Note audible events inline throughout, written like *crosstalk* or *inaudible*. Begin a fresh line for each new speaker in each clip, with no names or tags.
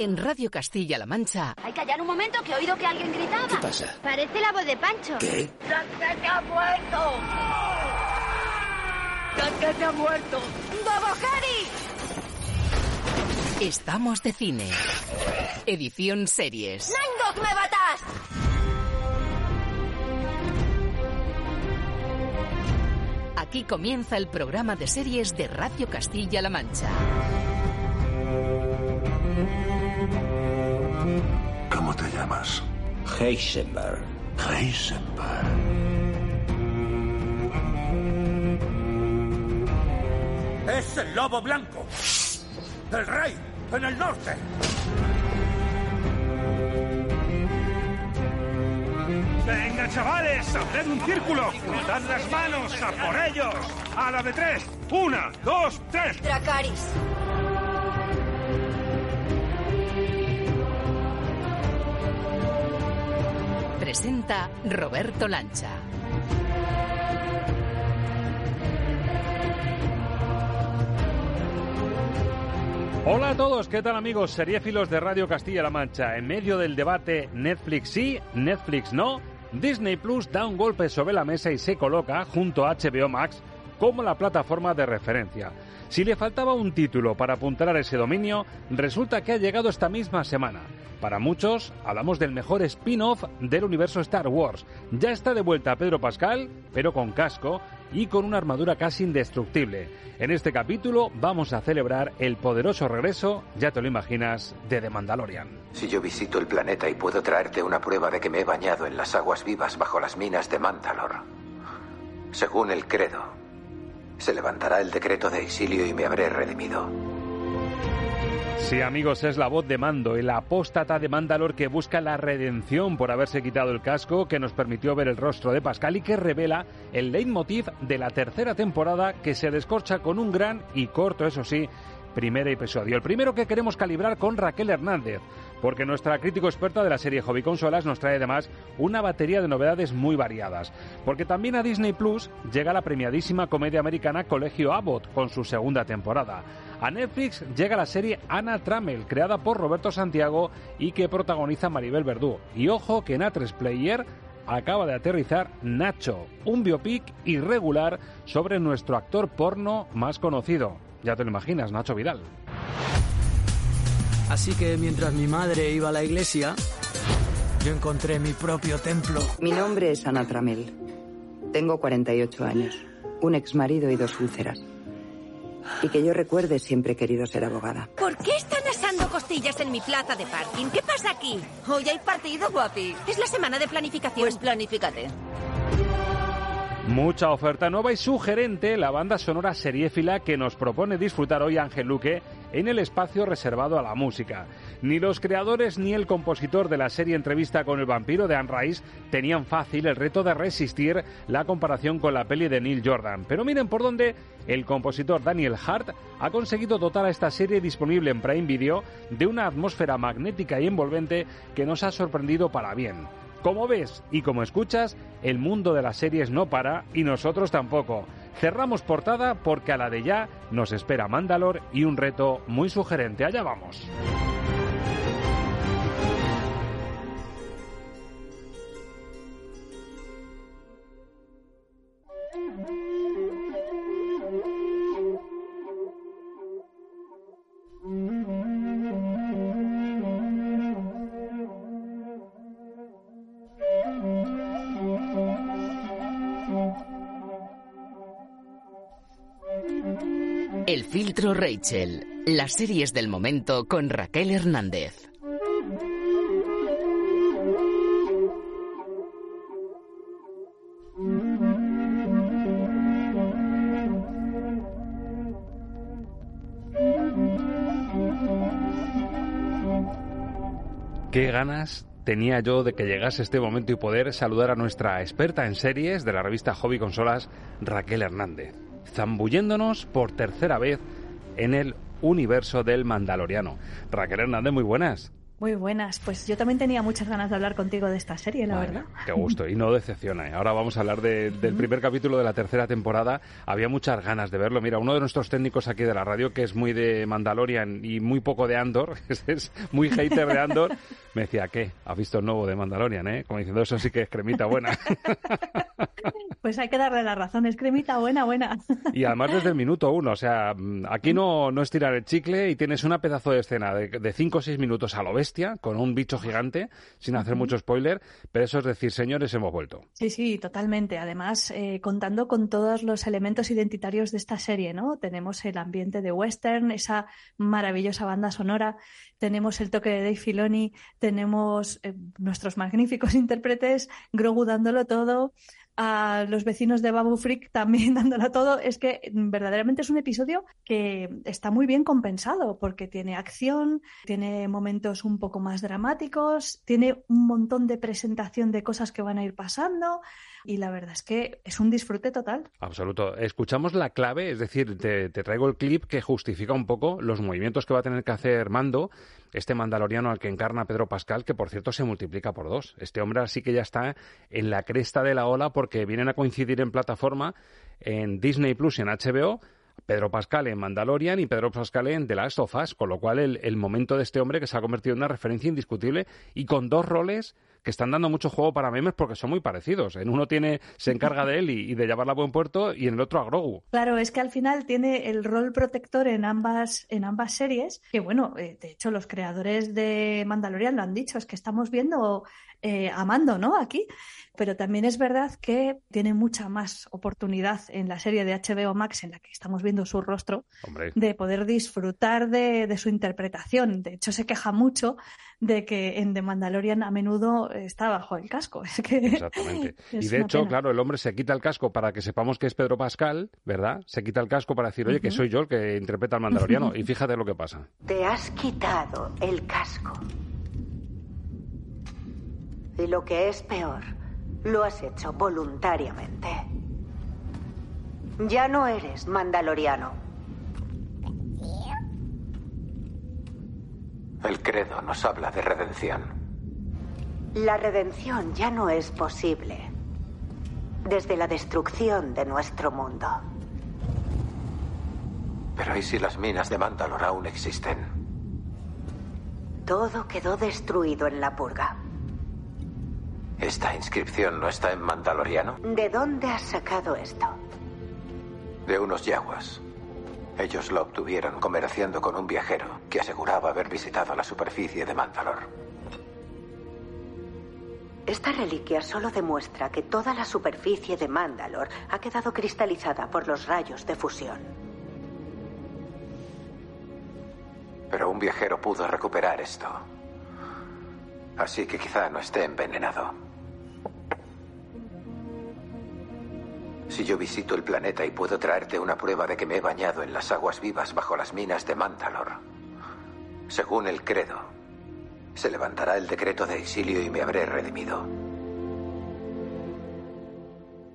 En Radio Castilla-La Mancha.
Hay que callar un momento que he oído que alguien gritaba.
¿Qué pasa?
Parece la voz de Pancho.
¿Qué?
¡Casquete ha muerto! ¡Casquete ha muerto! ¡Bobo Harry!
Estamos de cine. Edición series.
¡Nangok me batas!
Aquí comienza el programa de series de Radio Castilla-La Mancha.
¿Cómo te llamas?
Heisenberg.
Heisenberg.
Es el lobo blanco. El rey en el norte. Venga, chavales, haced un círculo. Dad las manos a por ellos. A la de tres. Una, dos, tres.
Dracaris.
Presenta Roberto Lancha.
Hola a todos, ¿qué tal amigos? Seriéfilos de Radio Castilla-La Mancha. En medio del debate Netflix sí, Netflix no, Disney Plus da un golpe sobre la mesa y se coloca, junto a HBO Max, como la plataforma de referencia. Si le faltaba un título para apuntar a ese dominio, resulta que ha llegado esta misma semana. Para muchos, hablamos del mejor spin-off del universo Star Wars. Ya está de vuelta Pedro Pascal, pero con casco y con una armadura casi indestructible. En este capítulo vamos a celebrar el poderoso regreso, ya te lo imaginas, de The Mandalorian.
Si yo visito el planeta y puedo traerte una prueba de que me he bañado en las aguas vivas bajo las minas de Mandalor, según el credo, se levantará el decreto de exilio y me habré redimido.
Sí, amigos, es la voz de Mando, el apóstata de Mandalor que busca la redención por haberse quitado el casco que nos permitió ver el rostro de Pascal y que revela el leitmotiv de la tercera temporada que se descorcha con un gran y corto, eso sí, primer episodio. El primero que queremos calibrar con Raquel Hernández, porque nuestra crítico experta de la serie Hobby Consolas nos trae además una batería de novedades muy variadas. Porque también a Disney Plus llega la premiadísima comedia americana Colegio Abbott con su segunda temporada. A Netflix llega la serie Anna Trammell, creada por Roberto Santiago y que protagoniza Maribel Verdú. Y ojo que en A3 Player acaba de aterrizar Nacho, un biopic irregular sobre nuestro actor porno más conocido. Ya te lo imaginas, Nacho Vidal.
Así que mientras mi madre iba a la iglesia, yo encontré mi propio templo.
Mi nombre es Ana Tramel. Tengo 48 años, un exmarido y dos úlceras. Y que yo recuerde siempre he querido ser abogada.
¿Por qué están asando costillas en mi plaza de parking? ¿Qué pasa aquí? Hoy hay partido, guapi. Es la semana de planificación. Pues planifícate.
Mucha oferta nueva y sugerente la banda sonora seriéfila que nos propone disfrutar hoy Ángel Luque en el espacio reservado a la música. Ni los creadores ni el compositor de la serie Entrevista con el vampiro de Anne Rice tenían fácil el reto de resistir la comparación con la peli de Neil Jordan. Pero miren por dónde el compositor Daniel Hart ha conseguido dotar a esta serie disponible en Prime Video de una atmósfera magnética y envolvente que nos ha sorprendido para bien. Como ves y como escuchas, el mundo de las series no para y nosotros tampoco. Cerramos portada porque a la de ya nos espera Mandalor y un reto muy sugerente. Allá vamos.
Filtro Rachel, las series del momento con Raquel Hernández.
Qué ganas tenía yo de que llegase este momento y poder saludar a nuestra experta en series de la revista Hobby Consolas, Raquel Hernández zambulléndonos por tercera vez en el universo del Mandaloriano. Raquel Hernández, muy buenas.
Muy buenas, pues yo también tenía muchas ganas de hablar contigo de esta serie, la verdad.
Qué gusto, y no decepciona. ¿eh? Ahora vamos a hablar del primer capítulo de la tercera temporada. Había muchas ganas de verlo. Mira, uno de nuestros técnicos aquí de la radio, que es muy de Mandalorian y muy poco de Andor, *laughs* es muy hater de Andor, me decía, ¿qué? ¿Has visto el nuevo de Mandalorian, eh? Como diciendo, eso sí que es cremita buena. *laughs*
Pues hay que darle la razón, es cremita buena, buena. *laughs*
Y además desde el minuto uno, o sea, aquí no, no es tirar el chicle y tienes una pedazo de escena de, de cinco o seis minutos a lo bestia, con un bicho gigante, sin hacer mucho spoiler, pero eso es decir, señores, hemos vuelto.
Sí, sí, totalmente. Además, eh, contando con todos los elementos identitarios de esta serie, ¿no? Tenemos el ambiente de western, esa maravillosa banda sonora, tenemos el toque de Dave Filoni, tenemos eh, nuestros magníficos *laughs* intérpretes, Grogu dándolo todo, a los vecinos de Babu Freak también *laughs* dándolo todo. Es que verdaderamente es un episodio que está muy bien compensado porque tiene acción, tiene momentos un poco más dramáticos, tiene un montón de presentación de cosas que van a ir pasando y la verdad es que es un disfrute total.
Absoluto. Escuchamos la clave, es decir, te, traigo el clip que justifica un poco los movimientos que va a tener que hacer Mando, este mandaloriano al que encarna Pedro Pascal, que por cierto se multiplica por dos. Este hombre así que ya está en la cresta de la ola porque vienen a coincidir en plataforma en Disney Plus y en HBO. Pedro Pascal en Mandalorian y Pedro Pascal en The Last of Us, con lo cual el momento de este hombre que se ha convertido en una referencia indiscutible y con dos roles que están dando mucho juego para memes porque son muy parecidos. En uno tiene, se encarga de él y, y, de llevarla a buen puerto y en el otro a Grogu.
Claro, es que al final tiene el rol protector en ambas, en ambas series, que bueno, eh, de hecho los creadores de Mandalorian lo han dicho, es que estamos viendo eh, amando, ¿no? Aquí. Pero también es verdad que tiene mucha más oportunidad en la serie de HBO Max, en la que estamos viendo su rostro,
Hombre.
de poder disfrutar de, de, su interpretación. De hecho, se queja mucho de que en The Mandalorian a menudo está bajo el casco. *laughs* Es que
Exactamente. *laughs* y de hecho,
pena.
claro, el hombre se quita el casco para que sepamos que es Pedro Pascal, ¿verdad? Se quita el casco para decir, oye, uh -huh. que soy yo el que interpreta al Mandaloriano. *laughs* y fíjate lo que pasa.
Te has quitado el casco. Y lo que es peor, lo has hecho voluntariamente. Ya no eres mandaloriano.
El credo nos habla de redención.
La redención ya no es posible desde la destrucción de nuestro mundo.
Pero ¿y si las minas de Mandalor aún existen?
Todo quedó destruido en la purga.
¿Esta inscripción no está en Mandaloriano?
¿De dónde has sacado esto?
De unos yaguas. Ellos lo obtuvieron comerciando con un viajero que aseguraba haber visitado la superficie de Mandalor.
Esta reliquia solo demuestra que toda la superficie de Mandalor ha quedado cristalizada por los rayos de fusión.
Pero un viajero pudo recuperar esto. Así que quizá no esté envenenado. Si yo visito el planeta y puedo traerte una prueba de que me he bañado en las aguas vivas bajo las minas de Mandalor, según el credo, se levantará el decreto de exilio y me habré redimido.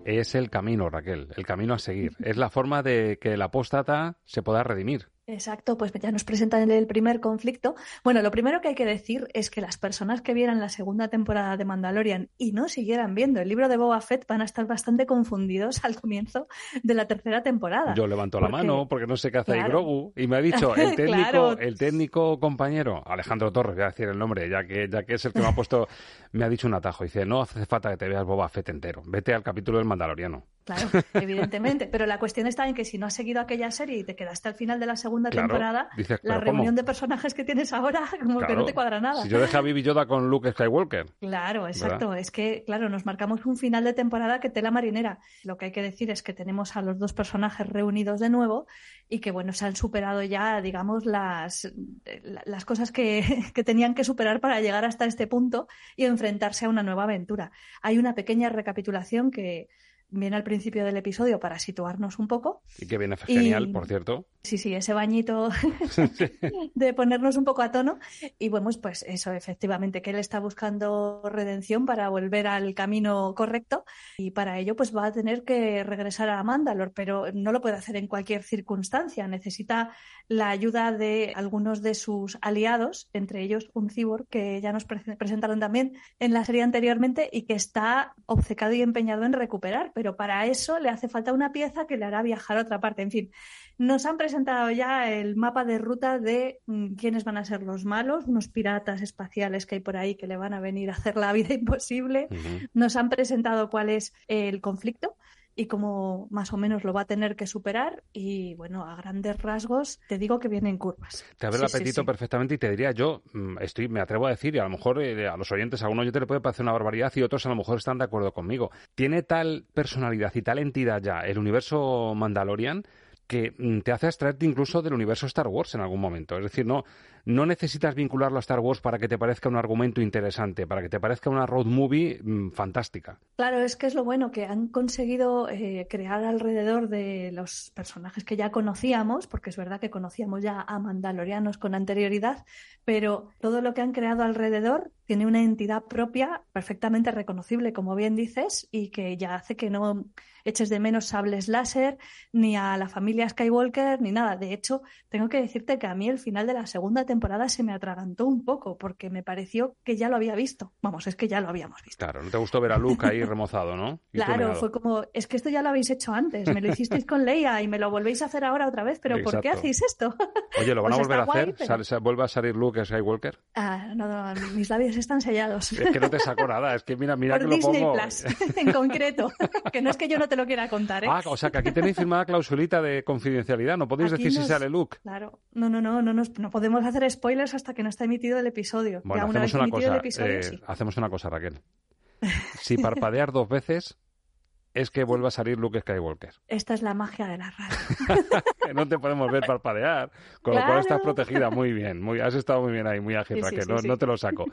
Es el camino, Raquel, el camino a seguir. Es la forma de que el apóstata se pueda redimir.
Exacto, pues ya nos presentan el primer conflicto. Bueno, lo primero que hay que decir es que las personas que vieran la segunda temporada de Mandalorian y no siguieran viendo el libro de Boba Fett van a estar bastante confundidos *laughs* al comienzo de la tercera temporada.
Yo levanto porque... la mano porque no sé qué hace claro. ahí Grogu y me ha dicho el *laughs* técnico, claro. el técnico compañero Alejandro Torres, voy a decir el nombre, ya que ya que es el que me ha puesto, me ha dicho un atajo. Dice no hace falta que te veas Boba Fett entero, vete al capítulo del Mandaloriano.
Claro, evidentemente. Pero la cuestión está en que si no has seguido aquella serie y te quedaste al final de la segunda
claro,
temporada,
dices,
la reunión ¿cómo? de personajes que tienes ahora como claro, que no te cuadra nada.
Si yo dejé a Bibi Yoda con Luke Skywalker.
Claro, exacto. ¿verdad? Es que, claro, nos marcamos un final de temporada que tela marinera. Lo que hay que decir es que tenemos a los dos personajes reunidos de nuevo y que, bueno, se han superado ya, digamos, las, las cosas que, *laughs* que tenían que superar para llegar hasta este punto y enfrentarse a una nueva aventura. Hay una pequeña recapitulación que viene al principio del episodio para situarnos un poco.
Y que viene genial, por cierto.
Sí, sí, ese bañito *laughs* de ponernos un poco a tono. Y bueno, pues eso, efectivamente, que él está buscando redención para volver al camino correcto y para ello pues va a tener que regresar a Mandalor, pero no lo puede hacer en cualquier circunstancia. Necesita la ayuda de algunos de sus aliados, entre ellos un cyborg que ya nos presentaron también en la serie anteriormente y que está obcecado y empeñado en recuperar, pero para eso le hace falta una pieza que le hará viajar a otra parte. En fin, nos han presentado ya el mapa de ruta de mm, quiénes van a ser los malos, unos piratas espaciales que hay por ahí que le van a venir a hacer la vida *laughs* imposible. Nos han presentado cuál es el conflicto y cómo más o menos lo va a tener que superar. Y bueno, a grandes rasgos te digo que vienen curvas.
Te abre el apetito perfectamente y te diría yo, mm, estoy, me atrevo a decir, y a lo mejor eh, a los oyentes, a uno oyente le puede parecer una barbaridad y otros a lo mejor están de acuerdo conmigo. Tiene tal personalidad y tal entidad ya el universo Mandalorian que mm, te hace extraerte incluso del universo Star Wars en algún momento. Es decir, no, no necesitas vincularlo a Star Wars para que te parezca un argumento interesante, para que te parezca una road movie mm, fantástica.
Claro, es que es lo bueno que han conseguido eh, crear alrededor de los personajes que ya conocíamos, porque es verdad que conocíamos ya a Mandalorianos con anterioridad, pero todo lo que han creado alrededor tiene una entidad propia perfectamente reconocible, como bien dices, y que ya hace que no eches de menos sables láser, ni a la familia Skywalker, ni nada. De hecho, tengo que decirte que a mí el final de la segunda temporada se me atragantó un poco, porque me pareció que ya lo había visto. Vamos, es que ya lo habíamos visto.
Claro, no te gustó ver a Luke ahí remozado, ¿no? *laughs*
claro, fue como, es que esto ya lo habéis hecho antes, me lo hicisteis con Leia y me lo volvéis a hacer ahora otra vez, pero ¿por qué hacéis esto? *laughs*
Oye, ¿lo van a pues volver a hacer? ¿Vuelve a salir Luke Skywalker?
Ah, no, no, mis labios están sellados.
Es que no te saco nada, es que mira, mira
Por
que
Disney
lo pongo.
Plus, *laughs* en concreto, que no es que yo no te lo quiera contar, ¿eh?
Ah, o sea que aquí tenéis firmada clausulita de confidencialidad, no podéis decir si sale Luke.
Claro, no, no, no, no, no, podemos hacer spoilers hasta que no está emitido el episodio.
Bueno, hacemos una cosa, eh, hacemos una cosa, Raquel. Si parpadear dos veces, es que vuelva a salir Luke Skywalker.
Esta es la magia de la radio. *laughs*
que no te podemos ver parpadear, con lo cual estás protegida muy bien. Muy, has estado muy bien ahí, muy ágil, Raquel, no, no, te lo saco.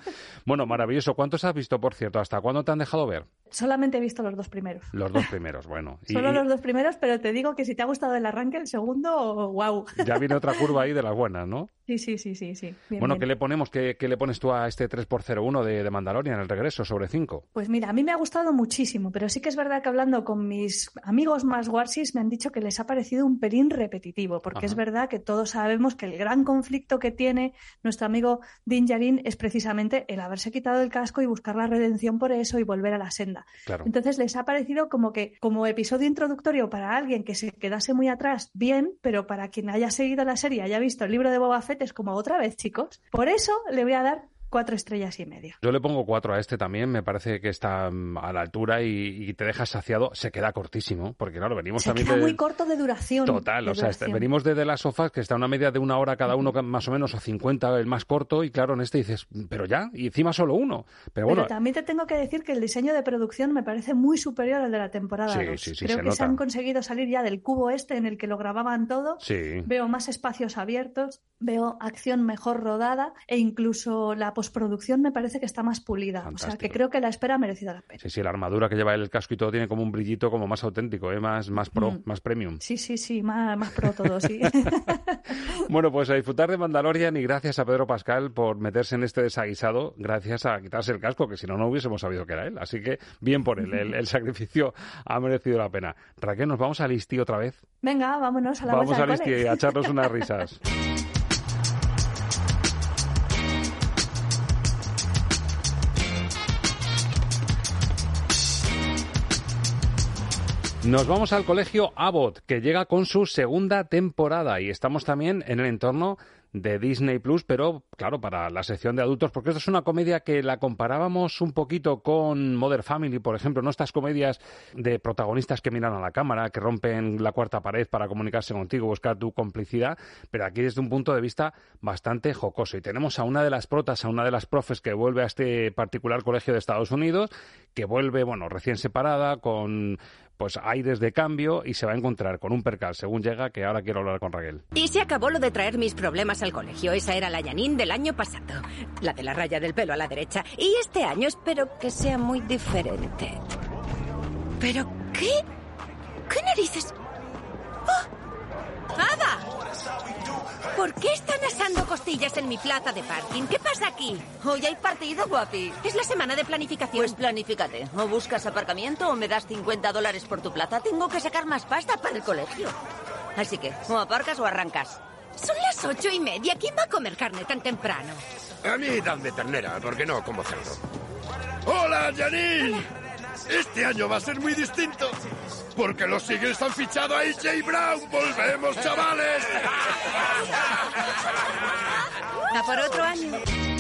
Bueno, maravilloso. ¿Cuántos has visto, por cierto? ¿Hasta cuándo te han dejado ver?
Solamente he visto los dos primeros.
Los dos primeros, bueno. *laughs*
Solo los dos primeros, pero te digo que si te ha gustado el arranque, el segundo, wow.
Ya viene otra curva ahí de las buenas, ¿no?
Sí, sí, sí, sí. sí.
bueno, ¿qué le ponemos? ¿Qué, le pones tú a este 3x01 de, de Mandalorian, el regreso, sobre 5?
Pues mira, a mí me ha gustado muchísimo, pero sí que es verdad que hablando con mis amigos más warsis me han dicho que les ha parecido un pelín repetitivo, porque es verdad que todos sabemos que el gran conflicto que tiene nuestro amigo Din Djarin es precisamente el haberse quitado el casco y buscar la redención por eso y volver a la senda. Entonces les ha parecido como que como episodio introductorio para alguien que se quedase muy atrás, bien, pero para quien haya seguido la serie, haya visto el libro de Boba Fett, es como otra vez, chicos. Por eso le voy a dar cuatro estrellas y media.
Yo le pongo cuatro a este también, me parece que está mm, a la altura y, te deja saciado. Se queda cortísimo, porque claro, venimos
Se
también
queda muy corto de duración.
Total, o sea, este, venimos de, las sofás que está una media de una hora cada uno, más o menos, a 50 el más corto, y claro, en este dices, pero ya, y encima solo uno. Pero bueno.
también te tengo que decir que el diseño de producción me parece muy superior al de la temporada
sí,
2.
Sí, sí,
Creo
se
que se han conseguido salir ya del cubo este en el que lo grababan todo.
Sí.
Veo más espacios abiertos, veo acción mejor rodada e incluso la postproducción me parece que está más pulida. O sea, que creo que la espera ha merecido la pena.
Sí, sí, la armadura que lleva el casco y todo tiene como un brillito como más auténtico, ¿eh? más, más pro,
Mm.
más premium.
Sí, sí, sí, más, más pro todo, sí. *laughs*
Bueno, pues a disfrutar de Mandalorian y gracias a Pedro Pascal por meterse en este desaguisado, gracias a quitarse el casco, que si no, no hubiésemos sabido que era él. Así que bien por él, el, el sacrificio ha merecido la pena. Raquel, ¿nos vamos a Listi otra vez?
Venga, vámonos a la
Vamos a Listi a echarnos unas *laughs* risas. Nos vamos al colegio Abbott, que llega con su segunda temporada y estamos también en el entorno de Disney Plus, pero claro, para la sección de adultos, porque esto es una comedia que la comparábamos un poquito con Mother Family, por ejemplo, no estas comedias de protagonistas que miran a la cámara, que rompen la cuarta pared para comunicarse contigo, buscar tu complicidad, pero aquí desde un punto de vista bastante jocoso. Y tenemos a una de las protas, a una de las profes que vuelve a este particular colegio de Estados Unidos, que vuelve, bueno, recién separada, con pues aires de cambio y se va a encontrar con un percal según llega que ahora quiero hablar con Raquel.
Y se acabó lo de traer mis problemas al colegio. Esa era la Janine del año pasado. La de la raya del pelo a la derecha. Y este año espero que sea muy diferente. ¿Pero ¿Qué? ¿Qué narices? ¡Oh! ¡Ada! ¿Por qué están asando costillas en mi plaza de parking? ¿Qué pasa aquí?
Hoy hay partido, guapi.
Es la semana de planificación.
Pues planifícate. O buscas aparcamiento o me das 50 dólares por tu plaza. Tengo que sacar más pasta para el colegio. Así que, o aparcas o arrancas.
Son las ocho y media. ¿Quién va a comer carne tan temprano?
A mí dame ternera, porque no como cerdo. ¡Hola, Janine! Este año va a ser muy distinto. Porque los Eagles han fichado a AJ Brown. ¡Volvemos, chavales!
A por otro año.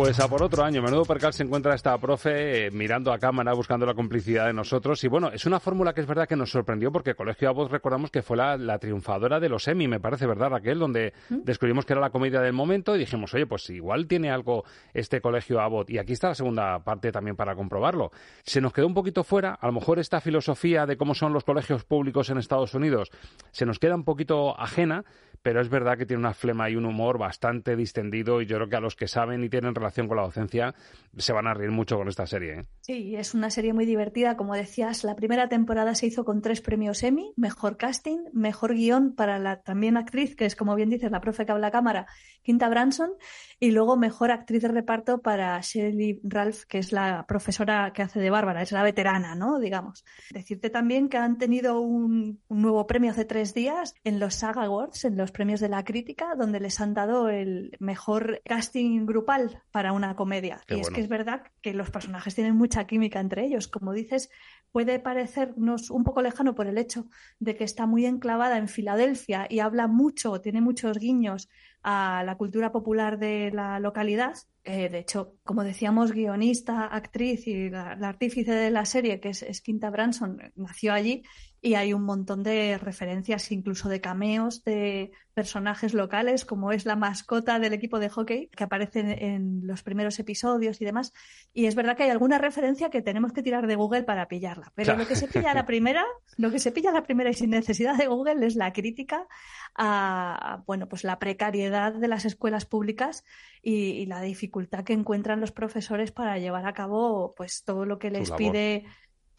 Pues a por otro año. Menudo percal se encuentra esta profe eh, mirando a cámara, buscando la complicidad de nosotros. Y bueno, es una fórmula que es verdad que nos sorprendió porque Colegio Voz recordamos que fue la, triunfadora de los Emmy, me parece, ¿verdad, Raquel? Donde ¿Mm? descubrimos que era la comedia del momento y dijimos, oye, pues igual tiene algo este Colegio Abbott. Y aquí está la segunda parte también para comprobarlo. Se nos quedó un poquito fuera, a lo mejor esta filosofía de cómo son los colegios públicos en Estados Unidos se nos queda un poquito ajena, pero es verdad que tiene una flema y un humor bastante distendido y yo creo que a los que saben y tienen relación con la docencia se van a reír mucho con esta serie. ¿eh?
Sí, es una serie muy divertida. Como decías, la primera temporada se hizo con tres premios Emmy, mejor casting, mejor guion para la también actriz, que es como bien dices, la profe que habla cámara, Quinta Branson, y luego mejor actriz de reparto para Shirley Ralph, que es la profesora que hace de Bárbara, es la veterana, ¿no? Digamos. Decirte también que han tenido un, nuevo premio hace tres días en los SAG Awards, en los premios de la crítica, donde les han dado el mejor casting grupal para una comedia. y es que es verdad que los personajes tienen mucha química entre ellos. Como dices, puede parecernos un poco lejano por el hecho de que está muy enclavada en Filadelfia y habla mucho, tiene muchos guiños a la cultura popular de la localidad. Eh, de hecho, como decíamos, guionista, actriz y la, artífice de la serie, que es, es Quinta Branson, nació allí y hay un montón de referencias, incluso de cameos de personajes locales, como es la mascota del equipo de hockey, que aparece en, los primeros episodios y demás. Y es verdad que hay alguna referencia que tenemos que tirar de Google para pillarla. Pero lo que se pilla la primera, *laughs* lo que se pilla la primera y sin necesidad de Google es la crítica a, bueno, pues la precariedad de las escuelas públicas y, la dificultad que encuentran los profesores para llevar a cabo pues todo lo que les pide.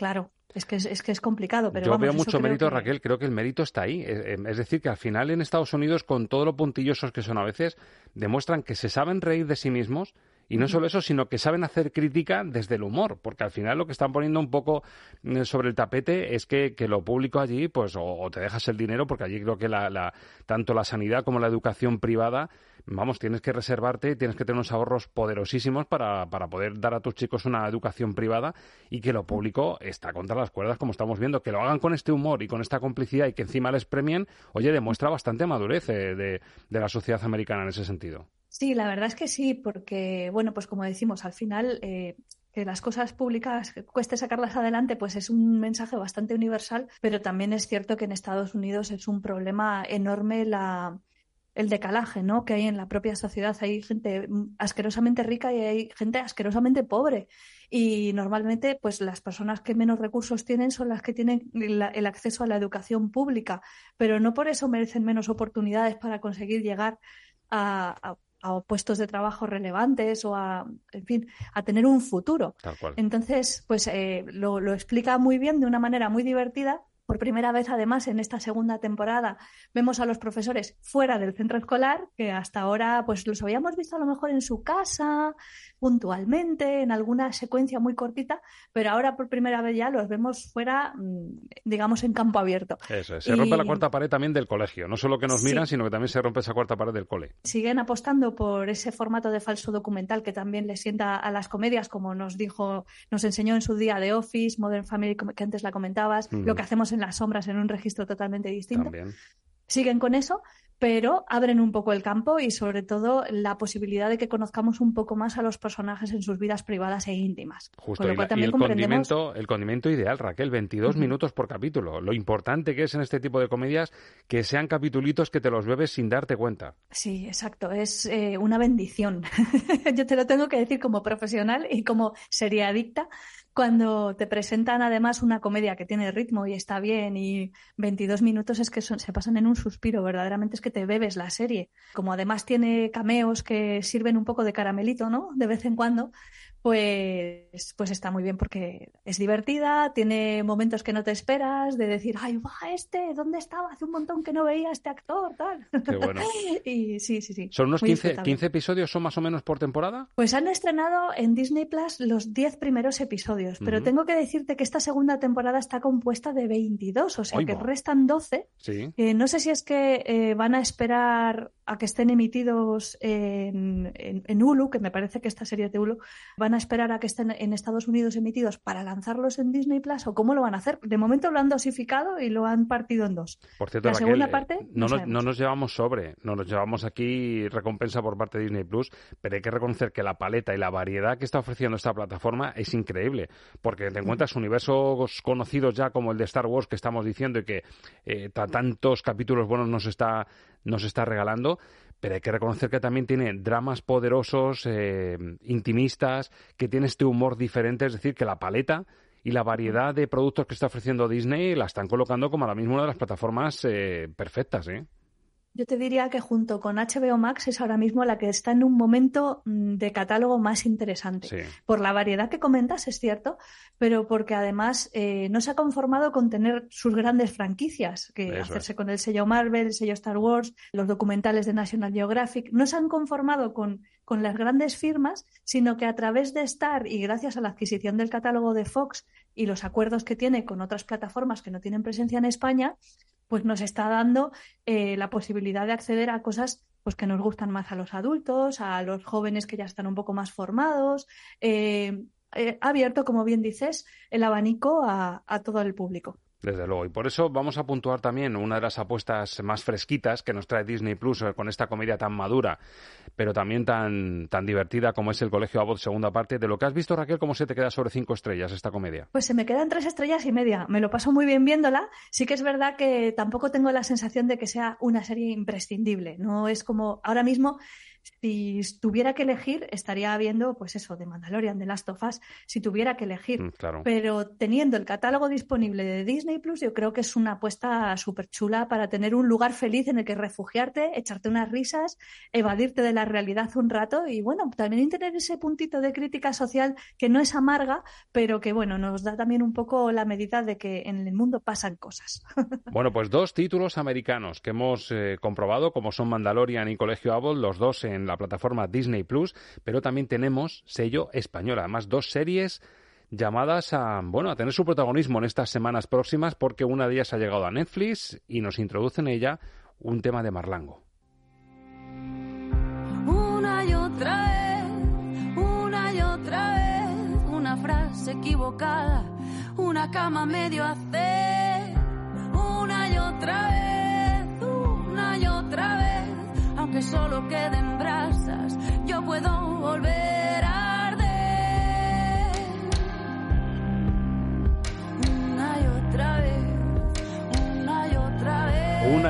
Claro, es que es, que es complicado, pero
Yo veo mucho mérito, Raquel, creo que el mérito está ahí. Eh, es, decir, que al final en Estados Unidos, con todo lo puntillosos que son a veces, demuestran que se saben reír de sí mismos y no solo eso, sino que saben hacer crítica desde el humor, porque al final lo que están poniendo un poco mm, sobre el tapete es que, lo público allí, pues o, te dejas el dinero, porque allí creo que la, tanto la sanidad como la educación privada vamos, tienes que reservarte, tienes que tener unos ahorros poderosísimos para, para poder dar a tus chicos una educación privada y que lo público está contra las cuerdas, como estamos viendo. Que lo hagan con este humor y con esta complicidad y que encima les premien, oye, demuestra bastante madurez eh, de, de la sociedad americana en ese sentido.
Sí, la verdad es que sí, porque, bueno, pues como decimos, al final eh, que las cosas públicas cueste sacarlas adelante, pues es un mensaje bastante universal, pero también es cierto que en Estados Unidos es un problema enorme la, el decalaje ¿no? que hay en la propia sociedad. Hay gente asquerosamente rica y hay gente asquerosamente pobre. Y normalmente, pues las personas que menos recursos tienen son las que tienen el acceso a la educación pública, pero no por eso merecen menos oportunidades para conseguir llegar a, puestos de trabajo relevantes o a, en fin, a tener un futuro. Entonces, pues eh, lo, lo explica muy bien de una manera muy divertida por primera vez, además, en esta segunda temporada, vemos a los profesores fuera del centro escolar, que hasta ahora pues los habíamos visto a lo mejor en su casa, puntualmente, en alguna secuencia muy cortita, pero ahora por primera vez ya los vemos fuera, mm, digamos, en campo abierto.
Eso se rompe la cuarta pared también del colegio, no solo que nos miran, sino que también se rompe esa cuarta pared del cole.
Siguen apostando por ese formato de falso documental que también le sienta a las comedias, como nos dijo, nos enseñó en su día de Office, Modern Family, que antes la comentabas, lo que hacemos en las sombras en un registro totalmente distinto. Siguen con eso, pero abren un poco el campo y sobre todo la posibilidad de que conozcamos un poco más a los personajes en sus vidas privadas e íntimas.
Justo, y, el, condimento, el condimento ideal, Raquel, 22 minutos por capítulo. Lo importante que es en este tipo de comedias que sean capitulitos que te los bebes sin darte cuenta.
Sí, exacto, es eh, una bendición. *laughs* Yo te lo tengo que decir como profesional y como sería adicta cuando te presentan además una comedia que tiene ritmo y está bien y 22 minutos es que se pasan en un suspiro, verdaderamente es que te bebes la serie. Como además tiene cameos que sirven un poco de caramelito, ¿no? De vez en cuando, pues, pues está muy bien porque es divertida, tiene momentos que no te esperas, de decir, ay, va, este, ¿dónde estaba? Hace un montón que no veía a este actor, tal.
Qué bueno. *laughs*
y sí, sí, sí.
¿Son unos
muy
15,
disfrutable.
15 episodios, son más o menos por temporada?
Pues han estrenado en Disney Plus los 10 primeros episodios, pero tengo que decirte que esta segunda temporada está compuesta de 22, o sea que restan 12.
Sí.
Eh, no sé si es que eh, van a esperar a que estén emitidos en, en- en Hulu, que me parece que esta serie es de Hulu, van a esperar a que estén en Estados Unidos emitidos para lanzarlos en Disney Plus o cómo lo van a hacer. De momento lo han dosificado y lo han partido en dos.
Por cierto,
La
Raquel,
segunda
eh,
parte,
no,
no
no nos llevamos sobre, no nos llevamos aquí recompensa por parte de Disney Plus, pero hay que reconocer que la paleta y la variedad que está ofreciendo esta plataforma es increíble, porque te encuentras universos conocidos ya como el de Star Wars que estamos diciendo y que eh, ta- tantos capítulos buenos nos está, nos está regalando. Pero hay que reconocer que también tiene dramas poderosos, eh, intimistas, que tiene este humor diferente, es decir, que la paleta y la variedad de productos que está ofreciendo Disney la están colocando como ahora mismo una de las plataformas eh, perfectas, ¿eh?
Yo te diría que junto con HBO Max es ahora mismo la que está en un momento mm, de catálogo más interesante.
Sí.
Por la variedad que comentas, es cierto, pero porque además eh, no se ha conformado con tener sus grandes franquicias, que
Eso
hacerse con el sello Marvel, el sello Star Wars, los documentales de National Geographic. No se han conformado con, con las grandes firmas, sino que a través de Star y gracias a la adquisición del catálogo de Fox y los acuerdos que tiene con otras plataformas que no tienen presencia en España, pues nos está dando eh, la posibilidad de acceder a cosas pues que nos gustan más a los adultos, a los jóvenes que ya están un poco más formados. eh, eh, abierto, como bien dices, el abanico a todo el público.
Desde luego. Y por eso vamos a puntuar también una de las apuestas más fresquitas que nos trae Disney Plus eh, con esta comedia tan madura, pero también tan, tan divertida como es El Colegio Abbott segunda parte. De lo que has visto, Raquel, ¿cómo se te queda sobre cinco estrellas esta comedia?
Pues se me quedan tres estrellas y media. Me lo paso muy bien viéndola. Sí que es verdad que tampoco tengo la sensación de que sea una serie imprescindible. No es como ahora mismo, si tuviera que elegir, estaría viendo, pues eso, de Mandalorian, de Last of Us, si tuviera que elegir.
Mm, claro.
Pero teniendo el catálogo disponible de Disney Plus, yo creo que es una apuesta súper chula para tener un lugar feliz en el que refugiarte, echarte unas risas, evadirte de la realidad un rato y, bueno, también tener ese puntito de crítica social que no es amarga, pero que, bueno, nos da también un poco la medida de que en el mundo pasan cosas. *laughs*
Bueno, pues dos títulos americanos que hemos eh, comprobado, como son Mandalorian y Colegio Abbott, los dos en la plataforma Disney Plus, pero también tenemos sello español. Además, dos series llamadas a, bueno, a tener su protagonismo en estas semanas próximas, porque una de ellas ha llegado a Netflix y nos introduce en ella un tema de Marlango.
Una y otra vez, una y otra vez, una frase equivocada, una cama medio hacer. Una y otra vez, una y otra vez, aunque solo queden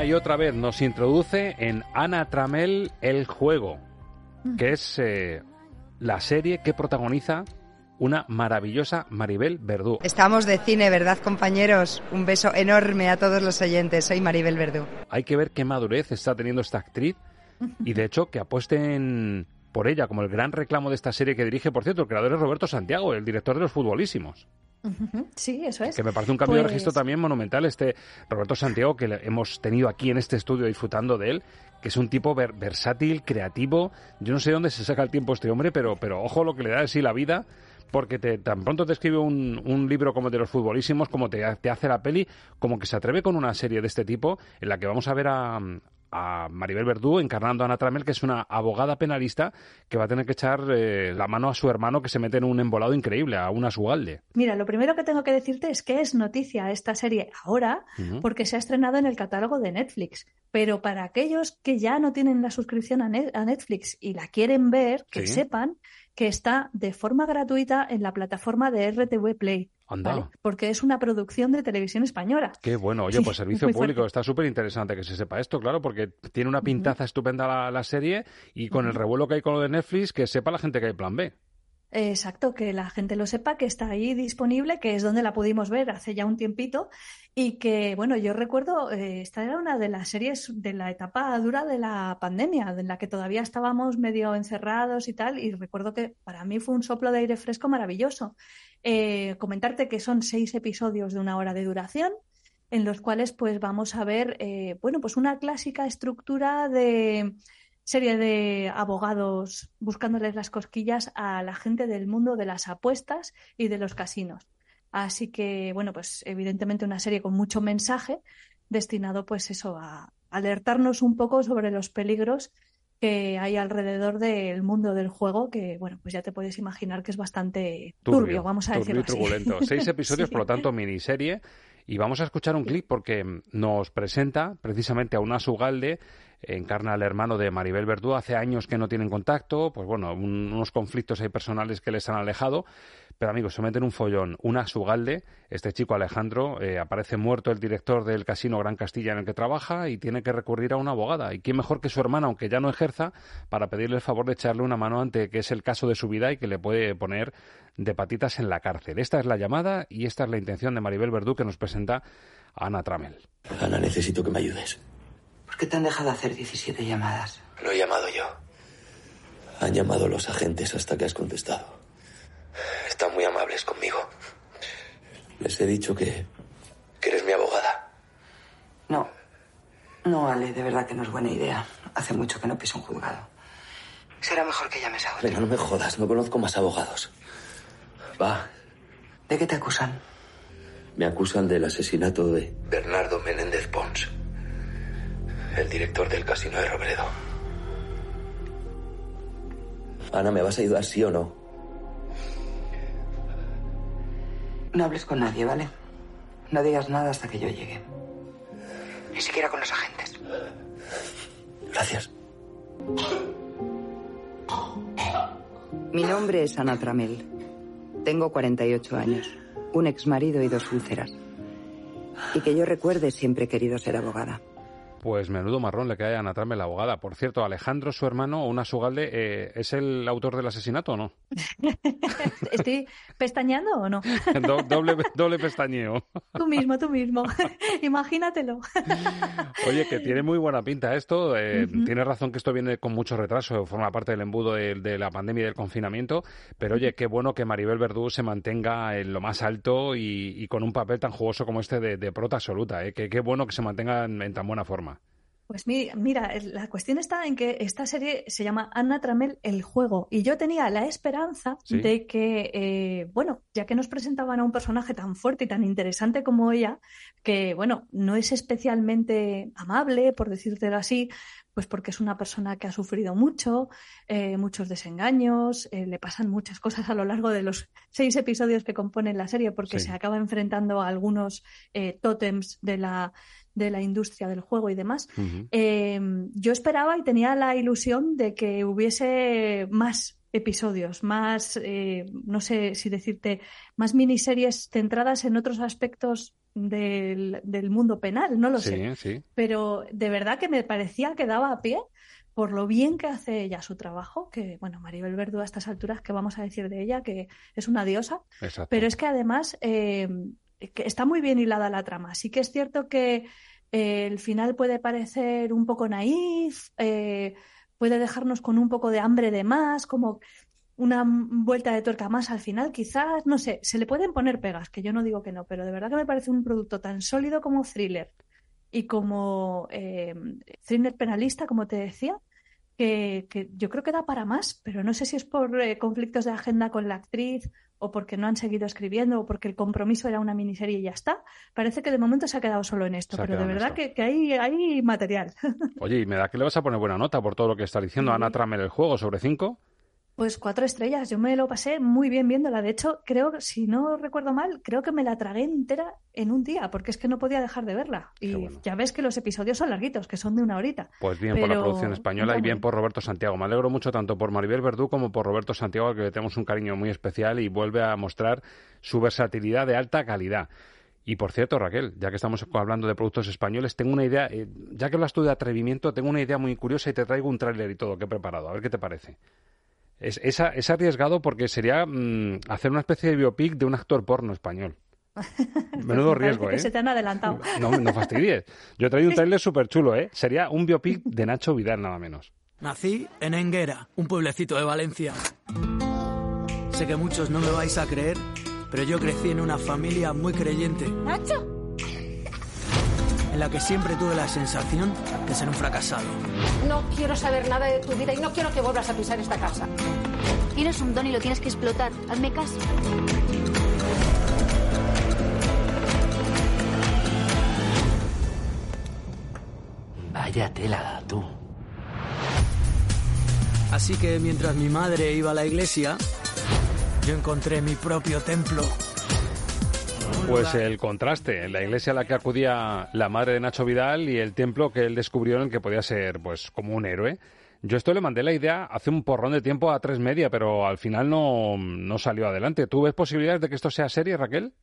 Una y otra vez
nos introduce en Ana Tramel el juego, que es eh, la serie que protagoniza una maravillosa Maribel Verdú.
Estamos de cine, ¿verdad, compañeros? Un beso enorme a todos los oyentes. Soy Maribel Verdú.
Hay que ver qué madurez está teniendo esta actriz *laughs* y de hecho que apuesten por ella como el gran reclamo de esta serie que dirige, por cierto, el creador es Roberto Santiago, el director de los futbolísimos.
Sí, eso es.
Que me parece un cambio de
Pues-
registro también monumental este Roberto Santiago que hemos tenido aquí en este estudio disfrutando de él, que es un tipo ver- versátil, creativo. Yo no sé dónde se saca el tiempo este hombre, pero, pero ojo lo que le da de sí la vida, porque te, tan pronto te escribe un, un libro como el de los futbolísimos, como te, te hace la peli, como que se atreve con una serie de este tipo en la que vamos a ver a, a Maribel Verdú encarnando a Ana Tramel, que es una abogada penalista que va a tener que echar eh, la mano a su hermano que se mete en un embolado increíble, a una Sualde.
Mira, lo primero que tengo que decirte es que es noticia esta serie ahora porque se ha estrenado en el catálogo de Netflix. Pero para aquellos que ya no tienen la suscripción a, Net- a Netflix y la quieren ver, que
Sí.
sepan que está de forma gratuita en la plataforma de RTV Play.
Anda.
¿vale? Porque es una producción de televisión española.
Qué bueno, oye,
Sí,
pues servicio público,
fuerte.
está súper interesante que se sepa esto, claro, porque tiene una pintaza estupenda la, la serie y con el revuelo que hay con lo de Netflix, que sepa la gente que hay plan B.
Exacto, que la gente lo sepa, que está ahí disponible, que es donde la pudimos ver hace ya un tiempito y que, bueno, yo recuerdo, eh, esta era una de las series de la etapa dura de la pandemia, en la que todavía estábamos medio encerrados y tal, y recuerdo que para mí fue un soplo de aire fresco maravilloso. Eh, comentarte que son seis episodios de una hora de duración, en los cuales pues vamos a ver, eh, bueno, pues una clásica estructura de serie de abogados buscándoles las cosquillas a la gente del mundo de las apuestas y de los casinos. Así que, bueno, pues evidentemente una serie con mucho mensaje destinado pues eso a alertarnos un poco sobre los peligros que hay alrededor del mundo del juego, que bueno, pues ya te puedes imaginar que es bastante turbio, vamos a decirlo así.
turbulento. *laughs* Seis episodios, por lo tanto, miniserie. Y vamos a escuchar un clip porque nos presenta precisamente a una Sugalde encarna al hermano de Maribel Verdú. Hace años que no tienen contacto, pues bueno, unos conflictos ahí personales que les han alejado. Pero amigos, se meten un follón. Una Sugalde, este chico Alejandro, eh, aparece muerto el director del casino Gran Castilla en el que trabaja y tiene que recurrir a una abogada. ¿Y quién mejor que su hermana, aunque ya no ejerza, para pedirle el favor de echarle una mano ante que es el caso de su vida y que le puede poner de patitas en la cárcel? Esta es la llamada y esta es la intención de Maribel Verdú que nos presenta Ana Tramel.
Ana, necesito que me ayudes.
¿Por qué te han dejado hacer 17 llamadas?
Lo he llamado yo. Han llamado los agentes hasta que has contestado. Están muy amables conmigo. Les he dicho que. que eres mi abogada.
No. No, Ale, de verdad que no es buena idea. Hace mucho que no piso un juzgado. Será mejor que llames a otro.
Venga, no me jodas, no conozco más abogados. Va.
¿De qué te acusan?
Me acusan del asesinato de Bernardo Menéndez Pons el director del casino de Robledo. Ana, ¿me vas a ayudar, sí o no?
No hables con nadie, ¿vale? No digas nada hasta que yo llegue. Ni siquiera con los agentes.
Gracias.
Mi nombre es Ana Tramel. Tengo 48 años, un ex marido y dos úlceras. Y que yo recuerde siempre he querido ser abogada.
Pues menudo marrón le cae a Ana la abogada. Por cierto, Alejandro, su hermano, una Sugalde, eh, ¿es el autor del asesinato o no? *laughs*
¿Estoy pestañeando o no? *laughs*
doble, doble pestañeo.
Tú mismo, tú mismo. *laughs* Imagínatelo.
Oye, que tiene muy buena pinta esto. Eh, Tienes razón que esto viene con mucho retraso, forma parte del embudo de, la pandemia y del confinamiento. Pero oye, qué bueno que Maribel Verdú se mantenga en lo más alto y, con un papel tan jugoso como este de, prota absoluta. Eh. qué bueno que se mantenga en tan buena forma.
Pues mira, la cuestión está en que esta serie se llama Anna Tramel el juego y yo tenía la esperanza de que, eh, bueno, ya que nos presentaban a un personaje tan fuerte y tan interesante como ella, que, bueno, no es especialmente amable, por decírtelo así, pues porque es una persona que ha sufrido mucho, eh, muchos desengaños, eh, le pasan muchas cosas a lo largo de los seis episodios que componen la serie, porque se acaba enfrentando a algunos tótems de la de la industria del juego y demás, em, yo esperaba y tenía la ilusión de que hubiese más episodios, más, eh, no sé si decirte, más miniseries centradas en otros aspectos del, mundo penal, no lo sé. Pero de verdad que me parecía que daba a pie por lo bien que hace ella su trabajo, que bueno, Maribel Verdú a estas alturas, que vamos a decir de ella? Que es una diosa, pero es que además em, que está muy bien hilada la trama. Sí que es cierto que eh, el final puede parecer un poco naif, eh, puede dejarnos con un poco de hambre de más, como una vuelta de tuerca más al final, quizás, no sé, se le pueden poner pegas, que yo no digo que no, pero de verdad que me parece un producto tan sólido como thriller y como eh, thriller penalista, como te decía, que, yo creo que da para más, pero no sé si es por conflictos de agenda con la actriz o porque no han seguido escribiendo o porque el compromiso era una miniserie y ya está. Parece que de momento se ha quedado solo en esto, pero de verdad que, hay, hay, material. *laughs*
Oye, y me da que le vas a poner buena nota por todo lo que está diciendo Ana Tramer el juego sobre cinco.
Pues cuatro estrellas, yo me lo pasé muy bien viéndola. De hecho, creo, si no recuerdo mal, creo que me la tragué entera en un día, porque es que no podía dejar de verla. Y ya ves que los episodios son larguitos, que son de una horita.
Pues bien por la producción española y bien por Roberto Santiago. Me alegro mucho tanto por Maribel Verdú como por Roberto Santiago, al que le tenemos un cariño muy especial y vuelve a mostrar su versatilidad de alta calidad. Y por cierto, Raquel, ya que estamos hablando de productos españoles, tengo una idea, eh, ya que hablas tú de atrevimiento, tengo una idea muy curiosa y te traigo un tráiler y todo que he preparado. A ver qué te parece. Es, es, es arriesgado porque sería mm, hacer una especie de biopic de un actor porno español. *laughs* Menudo riesgo,
que
¿eh?
se te han adelantado.
No, no fastidies. Yo he traído un trailer súper chulo, ¿eh? Sería un biopic de Nacho Vidal, nada menos.
Nací en Enguera, un pueblecito de Valencia. Sé que muchos no me vais a creer, pero yo crecí en una familia muy creyente.
¿Nacho?
En la que siempre tuve la sensación de ser un fracasado.
No quiero saber nada de tu vida y no quiero que vuelvas a pisar esta casa.
Tienes un don y lo tienes que explotar. Hazme caso.
Vaya tela, tú.
Así que mientras mi madre iba a la iglesia, yo encontré mi propio templo.
Pues el contraste, la iglesia a la que acudía la madre de Nacho Vidal y el templo que él descubrió en el que podía ser pues como un héroe. Yo esto le mandé la idea hace un porrón de tiempo a tres media, pero al final no, no salió adelante. ¿Tú ves posibilidades de que esto sea serie, Raquel?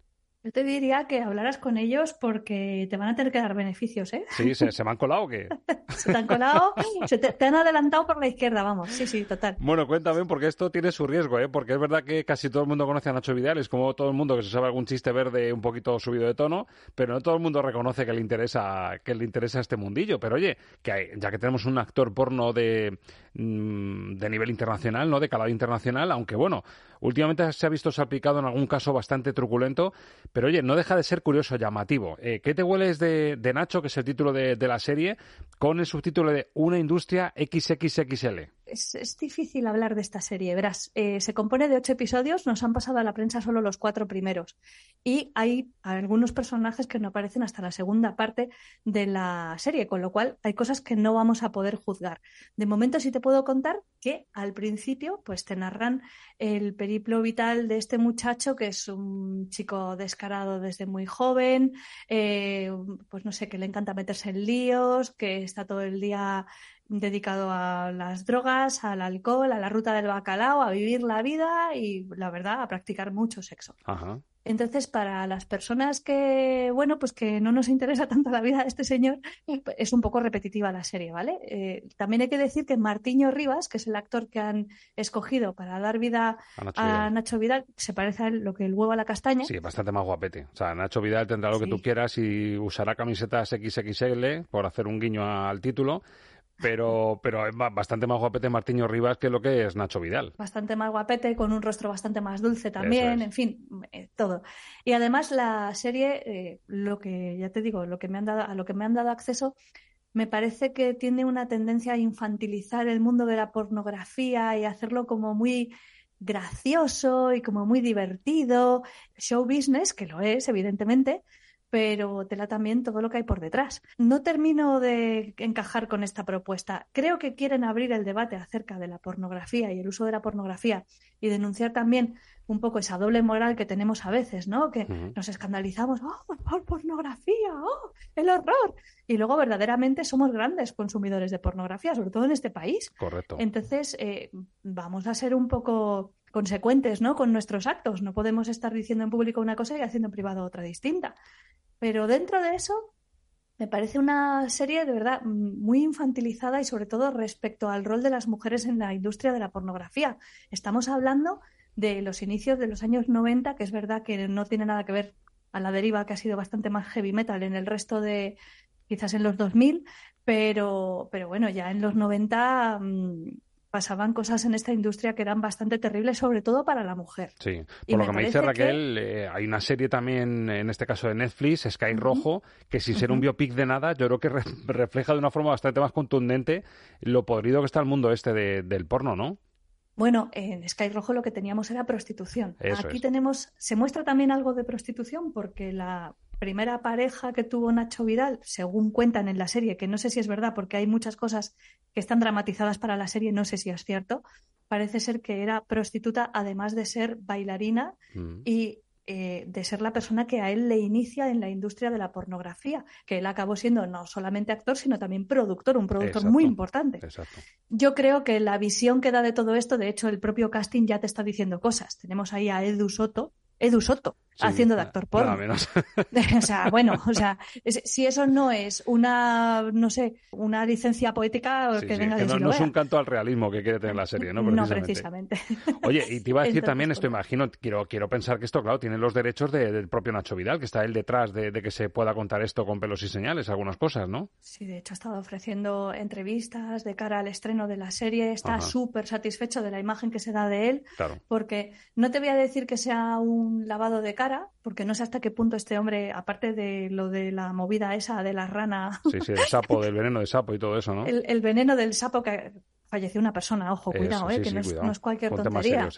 Yo te diría que hablaras con ellos porque te van a tener que dar beneficios, ¿eh?
Sí, ¿se, se me han colado o qué? *laughs*
Se te han colado, se te, te han adelantado por la izquierda, vamos. Sí, sí, total.
Bueno, cuéntame, porque esto tiene su riesgo, ¿eh? Porque es verdad que casi todo el mundo conoce a Nacho Vidal, es como todo el mundo que se sabe algún chiste verde un poquito subido de tono, pero no todo el mundo reconoce que le interesa, que le interesa este mundillo. Pero oye, que hay- ya que tenemos un actor porno de, mm, de nivel internacional, ¿no? De calado internacional, aunque bueno, últimamente se ha visto salpicado en algún caso bastante truculento, pero oye, no deja de ser curioso, llamativo. Eh, ¿Qué te hueles de, Nacho, que es el título de, de la serie, con el subtítulo de Una industria XXXL?
Es, es difícil hablar de esta serie. Verás, eh, se compone de ocho episodios, nos han pasado a la prensa solo los cuatro primeros. Y hay algunos personajes que no aparecen hasta la segunda parte de la serie, con lo cual hay cosas que no vamos a poder juzgar. De momento sí te puedo contar que al principio pues te narran el periplo vital de este muchacho, que es un chico descarado desde muy joven, eh, pues no sé, que le encanta meterse en líos, que está todo el día dedicado a las drogas, al alcohol, a la ruta del bacalao, a vivir la vida y, la verdad, a practicar mucho sexo.
Ajá.
Entonces, para las personas que, bueno, pues que no nos interesa *laughs* tanto la vida de este señor, es un poco repetitiva la serie, ¿vale? Eh, también hay que decir que Martiño Rivas, que es el actor que han escogido para dar vida
A Nacho
a
Vidal.
Nacho Vidal, se parece a lo que el huevo a la castaña.
Sí, bastante más guapete. O sea, Nacho Vidal tendrá lo que tú quieras y usará camisetas XXL por hacer un guiño al título, pero, pero es bastante más guapete Martiño Rivas que lo que es Nacho Vidal.
bastante más guapete, con un rostro bastante más dulce también,
es.
en fin, eh, todo. Y además la serie, eh, lo que ya te digo, lo que me han dado, a lo que me han dado acceso, me parece que tiene una tendencia a infantilizar el mundo de la pornografía y hacerlo como muy gracioso y como muy divertido, show business, que lo es, evidentemente, pero tela también todo lo que hay por detrás. No termino de encajar con esta propuesta. Creo que quieren abrir el debate acerca de la pornografía y el uso de la pornografía y denunciar también un poco esa doble moral que tenemos a veces, ¿no? Que nos escandalizamos, ¡oh, por pornografía! ¡oh, el horror! Y luego verdaderamente somos grandes consumidores de pornografía, sobre todo en este país.
Correcto.
Entonces, eh, vamos a ser un poco consecuentes, ¿no? Con nuestros actos. No podemos estar diciendo en público una cosa y haciendo en privado otra distinta. Pero dentro de eso, me parece una serie de verdad muy infantilizada y sobre todo respecto al rol de las mujeres en la industria de la pornografía. Estamos hablando de los inicios de los años 90, que es verdad que no tiene nada que ver a la deriva, que ha sido bastante más heavy metal en el resto de, quizás en los 2000, pero, pero bueno, ya en los 90 mm, pasaban cosas en esta industria que eran bastante terribles, sobre todo para la mujer.
Sí,
Y
por lo
me
que me dice
que-
Raquel, eh, hay una serie también, en este caso de Netflix, Sky Rojo, que sin ser un biopic de nada, yo creo que re- *laughs* refleja de una forma bastante más contundente lo podrido que está el mundo este de- del porno, ¿no?
Bueno, en Sky Rojo lo que teníamos era prostitución.
Eso
Aquí
es.
tenemos, se muestra también algo de prostitución porque la primera pareja que tuvo Nacho Vidal, según cuentan en la serie, que no sé si es verdad porque hay muchas cosas que están dramatizadas para la serie, no sé si es cierto, parece ser que era prostituta además de ser bailarina
Mm.
y eh, de ser la persona que a él le inicia en la industria de la pornografía, que él acabó siendo no solamente actor, sino también productor, un productor muy importante.
Exacto.
Yo creo que la visión que da de todo esto, de hecho, el propio casting ya te está diciendo cosas. Tenemos ahí a Edu Soto. Edu Soto, haciendo de actor porno.
menos. *laughs*
o sea, bueno, o sea, si eso no es una, no sé, una licencia poética, que venga
que
no,
no es un canto al realismo que quiere tener la *laughs* serie, ¿no?
No, precisamente.
Oye, y te iba a decir también esto, imagino, quiero, quiero pensar que esto, claro, tiene los derechos del propio Nacho Vidal, que está él detrás de, que se pueda contar esto con pelos y señales, algunas cosas, ¿no?
Sí, de hecho ha estado ofreciendo entrevistas de cara al estreno de la serie, está súper satisfecho de la imagen que se da de él, porque no te voy a decir que sea un lavado de cara, porque no sé hasta qué punto este hombre, aparte de lo de la movida esa de la rana.
Sí, sí, el sapo, del veneno de sapo y todo eso, ¿no? *laughs*
el veneno del sapo que falleció una persona, ojo, cuidado, eh, que no, es, cualquier tontería.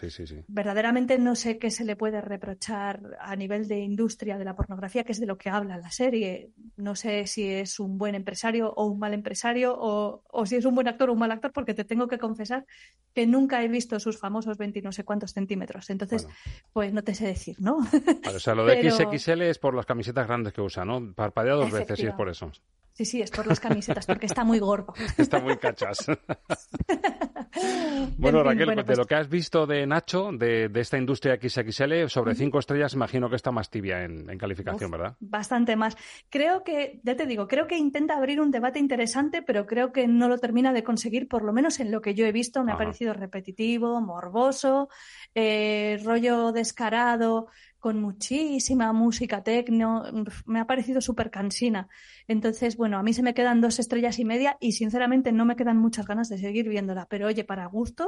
Verdaderamente no sé qué se le puede reprochar a nivel de industria de la pornografía, que es de lo que habla la serie. No sé si es un buen empresario o un mal empresario, o, si es un buen actor o un mal actor, porque te tengo que confesar que nunca he visto sus famosos 20 no sé cuántos centímetros. Entonces, pues no te sé decir, ¿no?
o sea, lo de *laughs* XXL es por las camisetas grandes que usa, ¿no? Parpadea dos veces y es por eso.
Sí, sí, es por las camisetas, porque está muy gordo. *laughs*
Está muy cachas. *laughs* bueno, Raquel, de pues lo que has visto de Nacho, de, esta industria XXL, sobre cinco estrellas, imagino que está más tibia en, calificación, ¿verdad?
Bastante más. Creo que, ya te digo, creo que intenta abrir un debate interesante, pero creo que no lo termina de conseguir, por lo menos en lo que yo he visto. Me ha parecido repetitivo, morboso, eh, rollo descarado con muchísima música tecno, me ha parecido súper cansina. Entonces, bueno, a mí se me quedan dos estrellas y media y sinceramente no me quedan muchas ganas de seguir viéndola, pero oye, para gustos,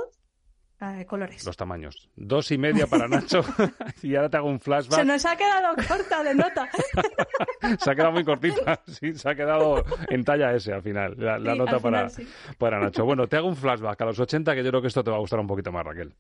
eh, colores.
Los tamaños. Dos y media para Nacho *laughs* y ahora te hago un flashback.
Se nos ha quedado corta de nota. *laughs*
se ha quedado muy cortita, sí, se ha quedado en talla S al final, la, nota para, para Nacho. Bueno, te hago un flashback a los 80 que yo creo que esto te va a gustar un poquito más, Raquel.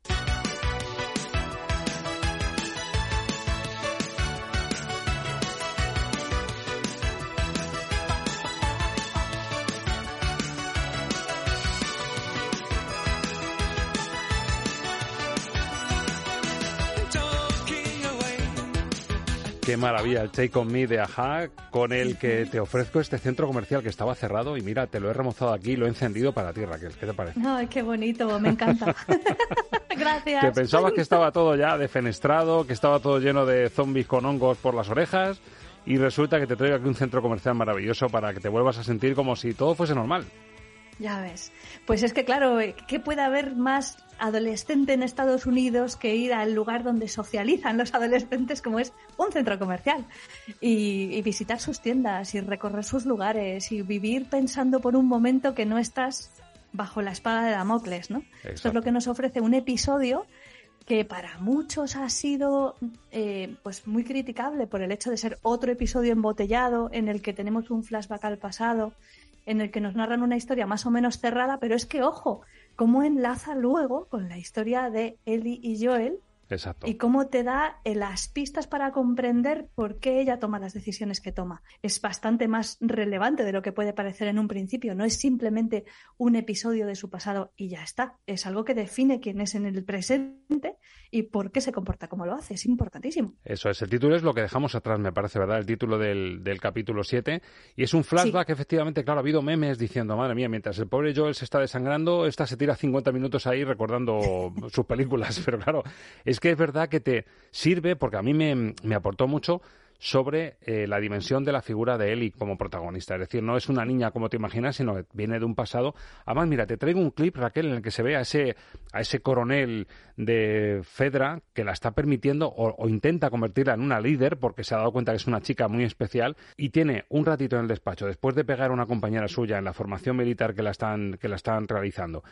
Qué maravilla, el Take On Me de Aja, con el que te ofrezco este centro comercial que estaba cerrado y mira, te lo he remozado aquí, lo he encendido para ti, Raquel. ¿Qué te parece?
Ay, qué bonito, me encanta. *laughs* Gracias.
Que pensabas que estaba todo ya defenestrado, que estaba todo lleno de zombies con hongos por las orejas y resulta que te traigo aquí un centro comercial maravilloso para que te vuelvas a sentir como si todo fuese normal.
Ya ves. Pues es que, claro, ¿qué puede haber más adolescente en Estados Unidos que ir al lugar donde socializan los adolescentes, como es un centro comercial? Y, visitar sus tiendas y recorrer sus lugares y vivir pensando por un momento que no estás bajo la espada de Damocles, ¿no? Esto es lo que nos ofrece un episodio que para muchos ha sido eh, pues muy criticable por el hecho de ser otro episodio embotellado en el que tenemos un flashback al pasado en el que nos narran una historia más o menos cerrada, pero es que, ojo, cómo enlaza luego con la historia de Ellie y Joel.
Exacto.
Y cómo te da eh, las pistas para comprender por qué ella toma las decisiones que toma. Es bastante más relevante de lo que puede parecer en un principio. No es simplemente un episodio de su pasado y ya está. Es algo que define quién es en el presente y por qué se comporta como lo hace. Es importantísimo.
Eso es. El título es lo que dejamos atrás, me parece, ¿verdad? El título del, capítulo 7. Y es un flashback, efectivamente, claro, ha habido memes diciendo, madre mía, mientras el pobre Joel se está desangrando, esta se tira 50 minutos ahí recordando *laughs* sus películas. Pero claro, es que es verdad que te sirve, porque a mí me, me aportó mucho sobre eh, la dimensión de la figura de Ellie como protagonista. Es decir, no es una niña como te imaginas, sino que viene de un pasado. Además, mira, te traigo un clip, Raquel, en el que se ve a ese, a ese coronel de Fedra que la está permitiendo o, intenta convertirla en una líder porque se ha dado cuenta que es una chica muy especial y tiene un ratito en el despacho después de pegar a una compañera suya en la formación militar que la están, que la están realizando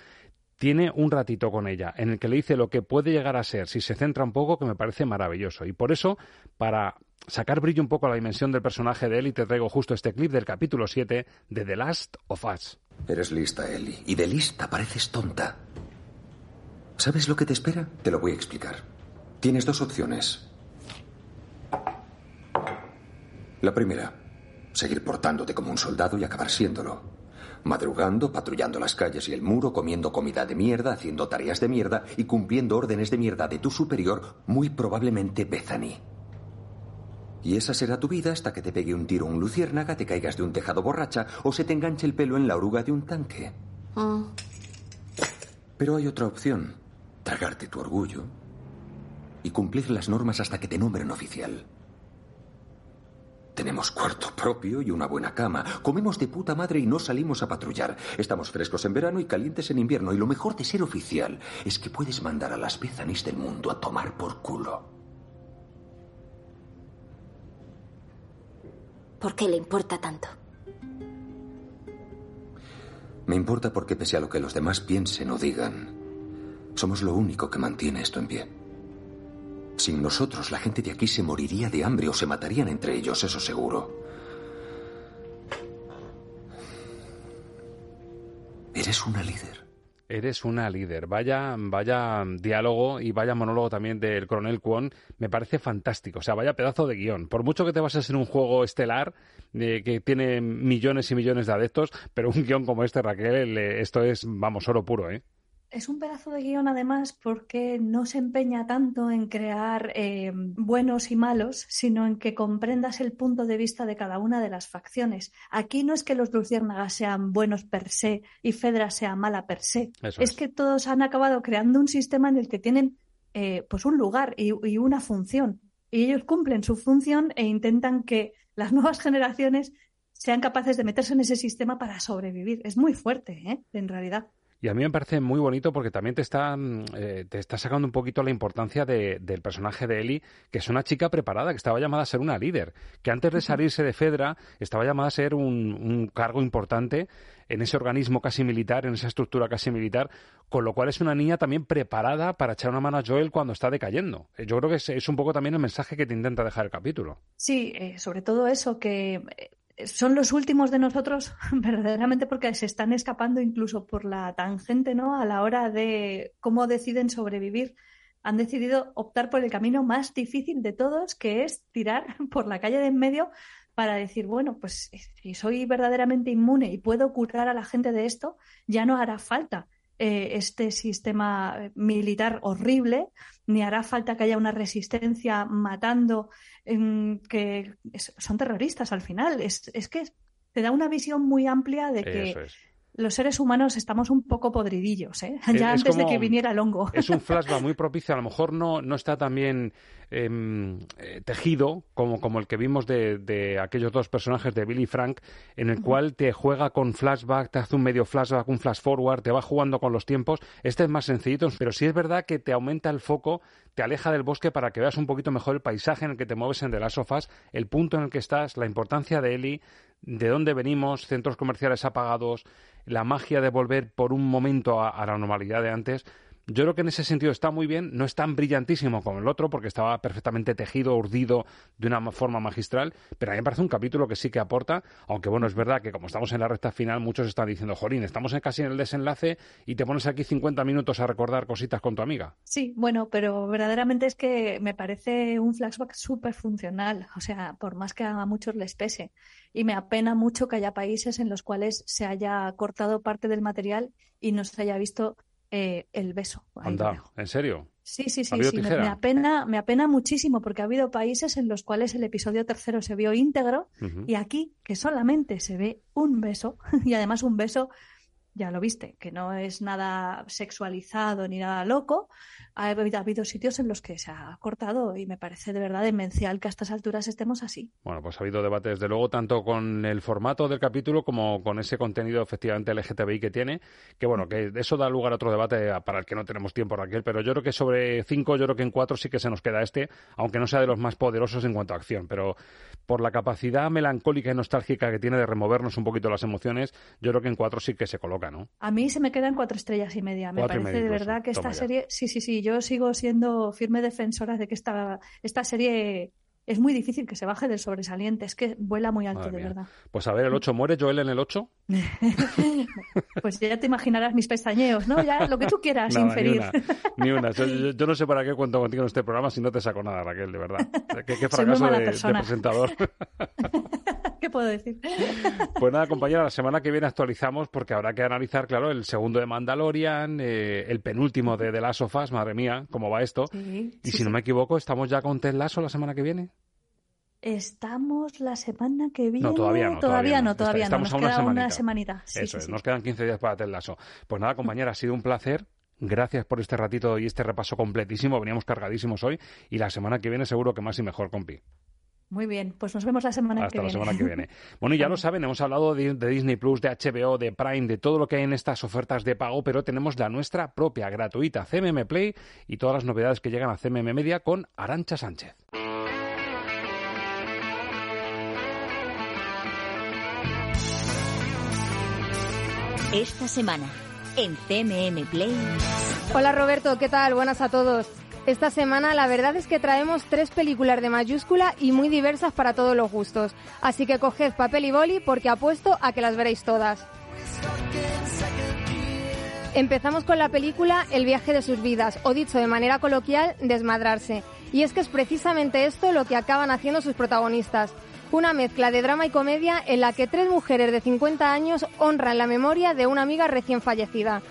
tiene un ratito con ella en el que le dice lo que puede llegar a ser si se centra un poco, que me parece maravilloso. Y por eso, para sacar brillo un poco a la dimensión del personaje de Ellie, te traigo justo este clip del capítulo 7 de The Last of Us.
Eres lista, Ellie. Y de lista pareces tonta. ¿Sabes lo que te espera? Te lo voy a explicar. Tienes dos opciones. La primera, seguir portándote como un soldado y acabar siéndolo. Madrugando, patrullando las calles y el muro, comiendo comida de mierda, haciendo tareas de mierda y cumpliendo órdenes de mierda de tu superior, muy probablemente Bethany. Y esa será tu vida hasta que te pegue un tiro un luciérnaga, te caigas de un tejado borracha o se te enganche el pelo en la oruga de un tanque.
Ah.
Pero hay otra opción. Tragarte tu orgullo.
y cumplir las normas hasta que te nombren oficial. Tenemos cuarto propio y una buena cama. Comemos de puta madre y no salimos a patrullar. Estamos frescos en verano y calientes en invierno. Y lo mejor de ser oficial es que puedes mandar a las Bezanis del mundo a tomar por culo.
¿Por qué le importa tanto?
Me importa porque pese a lo que los demás piensen o digan, somos lo único que mantiene esto en pie. Sin nosotros, la gente de aquí se moriría de hambre o se matarían entre ellos, eso seguro. Eres una líder.
Eres una líder. Vaya, vaya diálogo y vaya monólogo también del coronel Kwon. Me parece fantástico. O sea, vaya pedazo de guion. Por mucho que te bases en un juego estelar eh, que tiene millones y millones de adeptos, pero un guion como este, Raquel, eh, esto es, vamos, oro puro, ¿eh?
Es un pedazo de guion además porque no se empeña tanto en crear eh, buenos y malos, sino en que comprendas el punto de vista de cada una de las facciones. Aquí no es que los luciérnagas sean buenos per se y Fedra sea mala per se. es, que todos han acabado creando un sistema en el que tienen eh, pues un lugar y, y una función. Y ellos cumplen su función e intentan que las nuevas generaciones sean capaces de meterse en ese sistema para sobrevivir. Es muy fuerte, ¿eh? en realidad.
Y a mí me parece muy bonito porque también te está, mm, eh, te está sacando un poquito la importancia de, del personaje de Eli, que es una chica preparada, que estaba llamada a ser una líder, que antes de salirse de Fedra estaba llamada a ser un, un cargo importante en ese organismo casi militar, en esa estructura casi militar, con lo cual es una niña también preparada para echar una mano a Joel cuando está decayendo. Eh, yo creo que es, es un poco también el mensaje que te intenta dejar el capítulo.
Sí, eh, sobre todo eso, que son los últimos de nosotros *laughs* verdaderamente porque se están escapando incluso por la tangente, ¿no? A la hora de cómo deciden sobrevivir. Han decidido optar por el camino más difícil de todos, que es tirar *laughs* por la calle de en medio para decir, bueno, pues si soy verdaderamente inmune y puedo curar a la gente de esto, ya no hará falta eh, este sistema militar horrible, ni hará falta que haya una resistencia matando, que son terroristas al final. Es, es, que te da una visión muy amplia de que los seres humanos estamos un poco podridillos, ¿eh? *laughs* ya antes de que viniera el hongo.
Es un *laughs* flashback muy propicio, a lo mejor no, no está tan bien em, eh, tejido como, como el que vimos de, de, aquellos dos personajes de Billy Frank, en el cual te juega con flashback, te hace un medio flashback, un flash forward, te va jugando con los tiempos. Este es más sencillito, pero sí es verdad que te aumenta el foco, te aleja del bosque para que veas un poquito mejor el paisaje en el que te mueves en The Last of Us, el punto en el que estás, la importancia de Ellie, de dónde venimos, centros comerciales apagados, la magia de volver por un momento a, la normalidad de antes, yo creo que en ese sentido está muy bien, no es tan brillantísimo como el otro, porque estaba perfectamente tejido, urdido de una forma magistral, pero a mí me parece un capítulo que sí que aporta, aunque bueno, es verdad que como estamos en la recta final, muchos están diciendo, Jorín, estamos casi en el desenlace y te pones aquí 50 minutos a recordar cositas con tu amiga.
Sí, bueno, pero verdaderamente es que me parece un flashback súper funcional, o sea, por más que a muchos les pese. Y me apena mucho que haya países en los cuales se haya cortado parte del material y no se haya visto eh, el beso.
Anda, ¿en serio?
Sí, sí, sí, sí. Me, apena, me apena muchísimo porque ha habido países en los cuales el episodio tercero se vio íntegro y aquí que solamente se ve un beso *laughs* y además un beso ya lo viste, que no es nada sexualizado ni nada loco. Ha habido, sitios en los que se ha cortado y me parece de verdad demencial que a estas alturas estemos así.
Bueno, pues ha habido debate desde luego tanto con el formato del capítulo como con ese contenido efectivamente LGTBI que tiene, que bueno, que eso da lugar a otro debate para el que no tenemos tiempo, Raquel, pero yo creo que sobre cinco, yo creo que en cuatro sí que se nos queda este, aunque no sea de los más poderosos en cuanto a acción, pero por la capacidad melancólica y nostálgica que tiene de removernos un poquito las emociones, yo creo que en cuatro sí que se coloca.
A mí se me quedan cuatro estrellas y media. Me parece de verdad que esta serie, sí, sí, sí, yo sigo siendo firme defensora de que esta, esta serie es muy difícil que se baje del sobresaliente, es que vuela muy alto, de verdad.
Pues a ver, ¿el 8 muere Joel en el 8? *laughs*
pues ya te imaginarás mis pestañeos, ¿no? Ya lo que tú quieras inferir.
Ni una. Yo, no sé para qué cuento contigo en este programa si no te saco nada, Raquel, de verdad. *laughs* Qué, fracaso de, de presentador. *laughs*
¿Qué puedo decir? *laughs*
Pues nada, compañera, la semana que viene actualizamos porque habrá que analizar, claro, el segundo de Mandalorian, eh, el penúltimo de The Last of Us, madre mía, cómo va esto. y si no me equivoco, ¿estamos ya con Ted Lasso la semana que viene?
Estamos la semana que viene.
No, todavía no. Todavía, no,
todavía no. Nos queda una semanita.
Eso es, nos quedan 15 días para Ted Lasso. Pues nada, compañera, ha sido un placer gracias por este ratito y este repaso completísimo. Veníamos cargadísimos hoy y la semana que viene seguro que más y mejor, compi.
Muy bien, pues nos vemos la semana
Hasta
que
la
viene.
semana que viene. *laughs* Bueno, y ya lo saben, hemos hablado de, de Disney Plus, de HBO, de Prime, de todo lo que hay en estas ofertas de pago, pero tenemos la nuestra propia, gratuita, CMM Play y todas las novedades que llegan a CMM Media con Arancha Sánchez.
Esta semana, en CMM Play.
Hola Roberto, ¿qué tal? Buenas a todos. Esta semana la verdad es que traemos tres películas de mayúscula y muy diversas para todos los gustos. Así que coged papel y boli porque apuesto a que las veréis todas. Empezamos con la película El viaje de sus vidas, o dicho de manera coloquial, desmadrarse. Y es que es precisamente esto lo que acaban haciendo sus protagonistas. Una mezcla de drama y comedia en la que tres mujeres de 50 años honran la memoria de una amiga recién fallecida.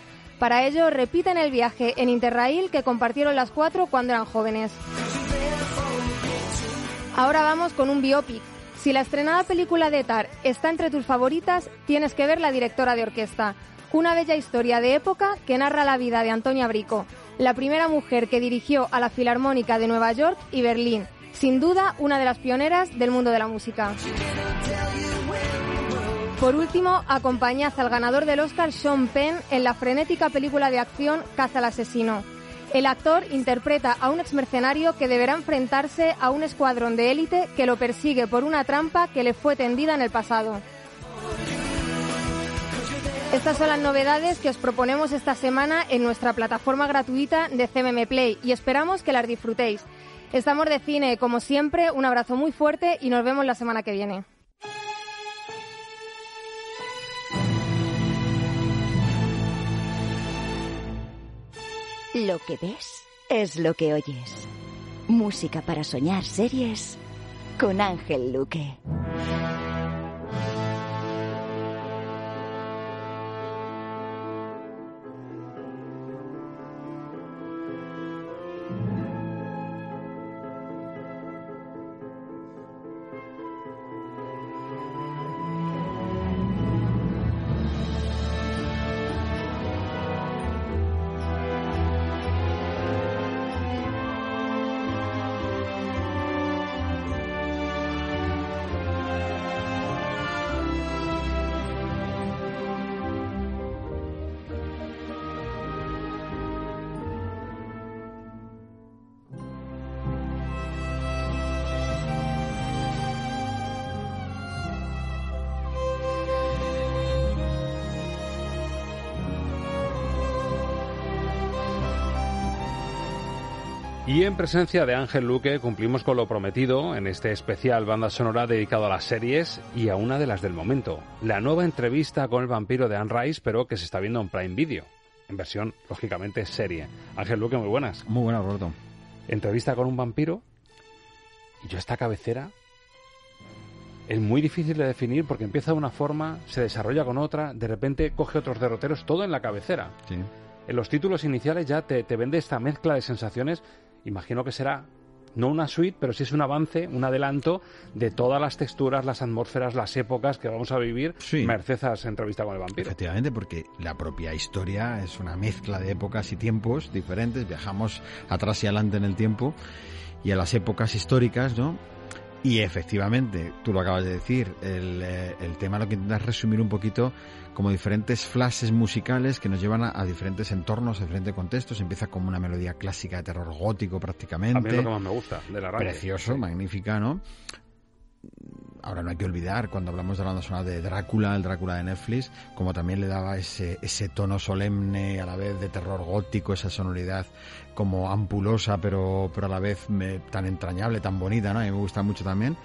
Para ello, repiten el viaje en Interrail que compartieron las cuatro cuando eran jóvenes. Ahora vamos con un biopic. Si la estrenada película de Tar está entre tus favoritas, tienes que ver La directora de orquesta. Una bella historia de época que narra la vida de Antonia Brico, la primera mujer que dirigió a la Filarmónica de Nueva York y Berlín. Sin duda, una de las pioneras del mundo de la música. Por último, acompañad al ganador del Oscar Sean Penn en la frenética película de acción Caza al asesino. El actor interpreta a un exmercenario que deberá enfrentarse a un escuadrón de élite que lo persigue por una trampa que le fue tendida en el pasado. Estas son las novedades que os proponemos esta semana en nuestra plataforma gratuita de CMM Play y esperamos que las disfrutéis. Estamos de cine, como siempre, un abrazo muy fuerte y nos vemos la semana que viene.
Lo que ves es lo que oyes. Música para soñar series con Ángel Luque.
Y en presencia de Ángel Luque cumplimos con lo prometido en este especial banda sonora dedicado a las series y a una de las del momento, la nueva entrevista con el vampiro de Anne Rice, pero que se está viendo en Prime Video, en versión, lógicamente, serie. Ángel Luque, muy buenas.
Muy buenas, Roberto.
Entrevista con un vampiro y yo esta cabecera es muy difícil de definir porque empieza de una forma, se desarrolla con otra, de repente coge otros derroteros, todo en la cabecera.
Sí.
En los títulos iniciales ya te, te vende esta mezcla de sensaciones imagino que será no una suite, pero sí es un avance, un adelanto de todas las texturas, las atmósferas, las épocas que vamos a vivir
Sí.
merced a esa entrevista con el vampiro.
Efectivamente, porque la propia historia es una mezcla de épocas y tiempos diferentes. Viajamos atrás y adelante en el tiempo y a las épocas históricas, ¿no? Y efectivamente, tú lo acabas de decir, el, eh, el tema lo que intentas resumir un poquito como diferentes flashes musicales que nos llevan a, a diferentes entornos, a diferentes contextos. Empieza como una melodía clásica de terror gótico prácticamente.
A mí es lo que más me gusta del arranque.
Precioso, magnífica, ¿no? Ahora no hay que olvidar, cuando hablamos de la banda sonora de Drácula, el Drácula de Netflix, como también le daba ese, ese tono solemne, a la vez de terror gótico, esa sonoridad como ampulosa, pero, pero a la vez me- tan entrañable, tan bonita, ¿no? A mí me gusta mucho también.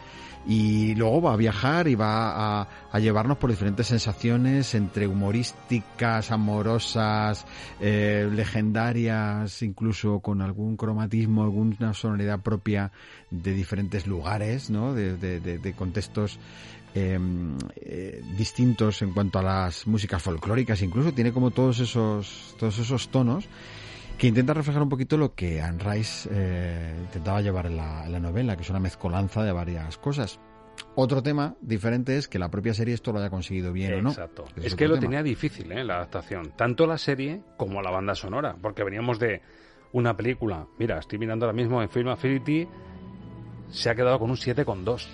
Y luego va a viajar y va a, llevarnos por diferentes sensaciones entre humorísticas, amorosas, eh, legendarias, incluso con algún cromatismo, alguna sonoridad propia de diferentes lugares, ¿no? De, de- de- de contextos eh, eh, distintos en cuanto a las músicas folclóricas, incluso tiene como todos esos, todos esos tonos que intenta reflejar un poquito lo que Anne Rice eh, intentaba llevar en la, en la novela, que es una mezcolanza de varias cosas. Otro tema diferente es que la propia serie esto lo haya conseguido bien o no.
Exacto. Es, que lo tenía difícil, ¿eh? La adaptación. Tanto la serie como la banda sonora. Porque veníamos de una película. Mira, estoy mirando ahora mismo en Film Affinity. Se ha quedado con un 7,2.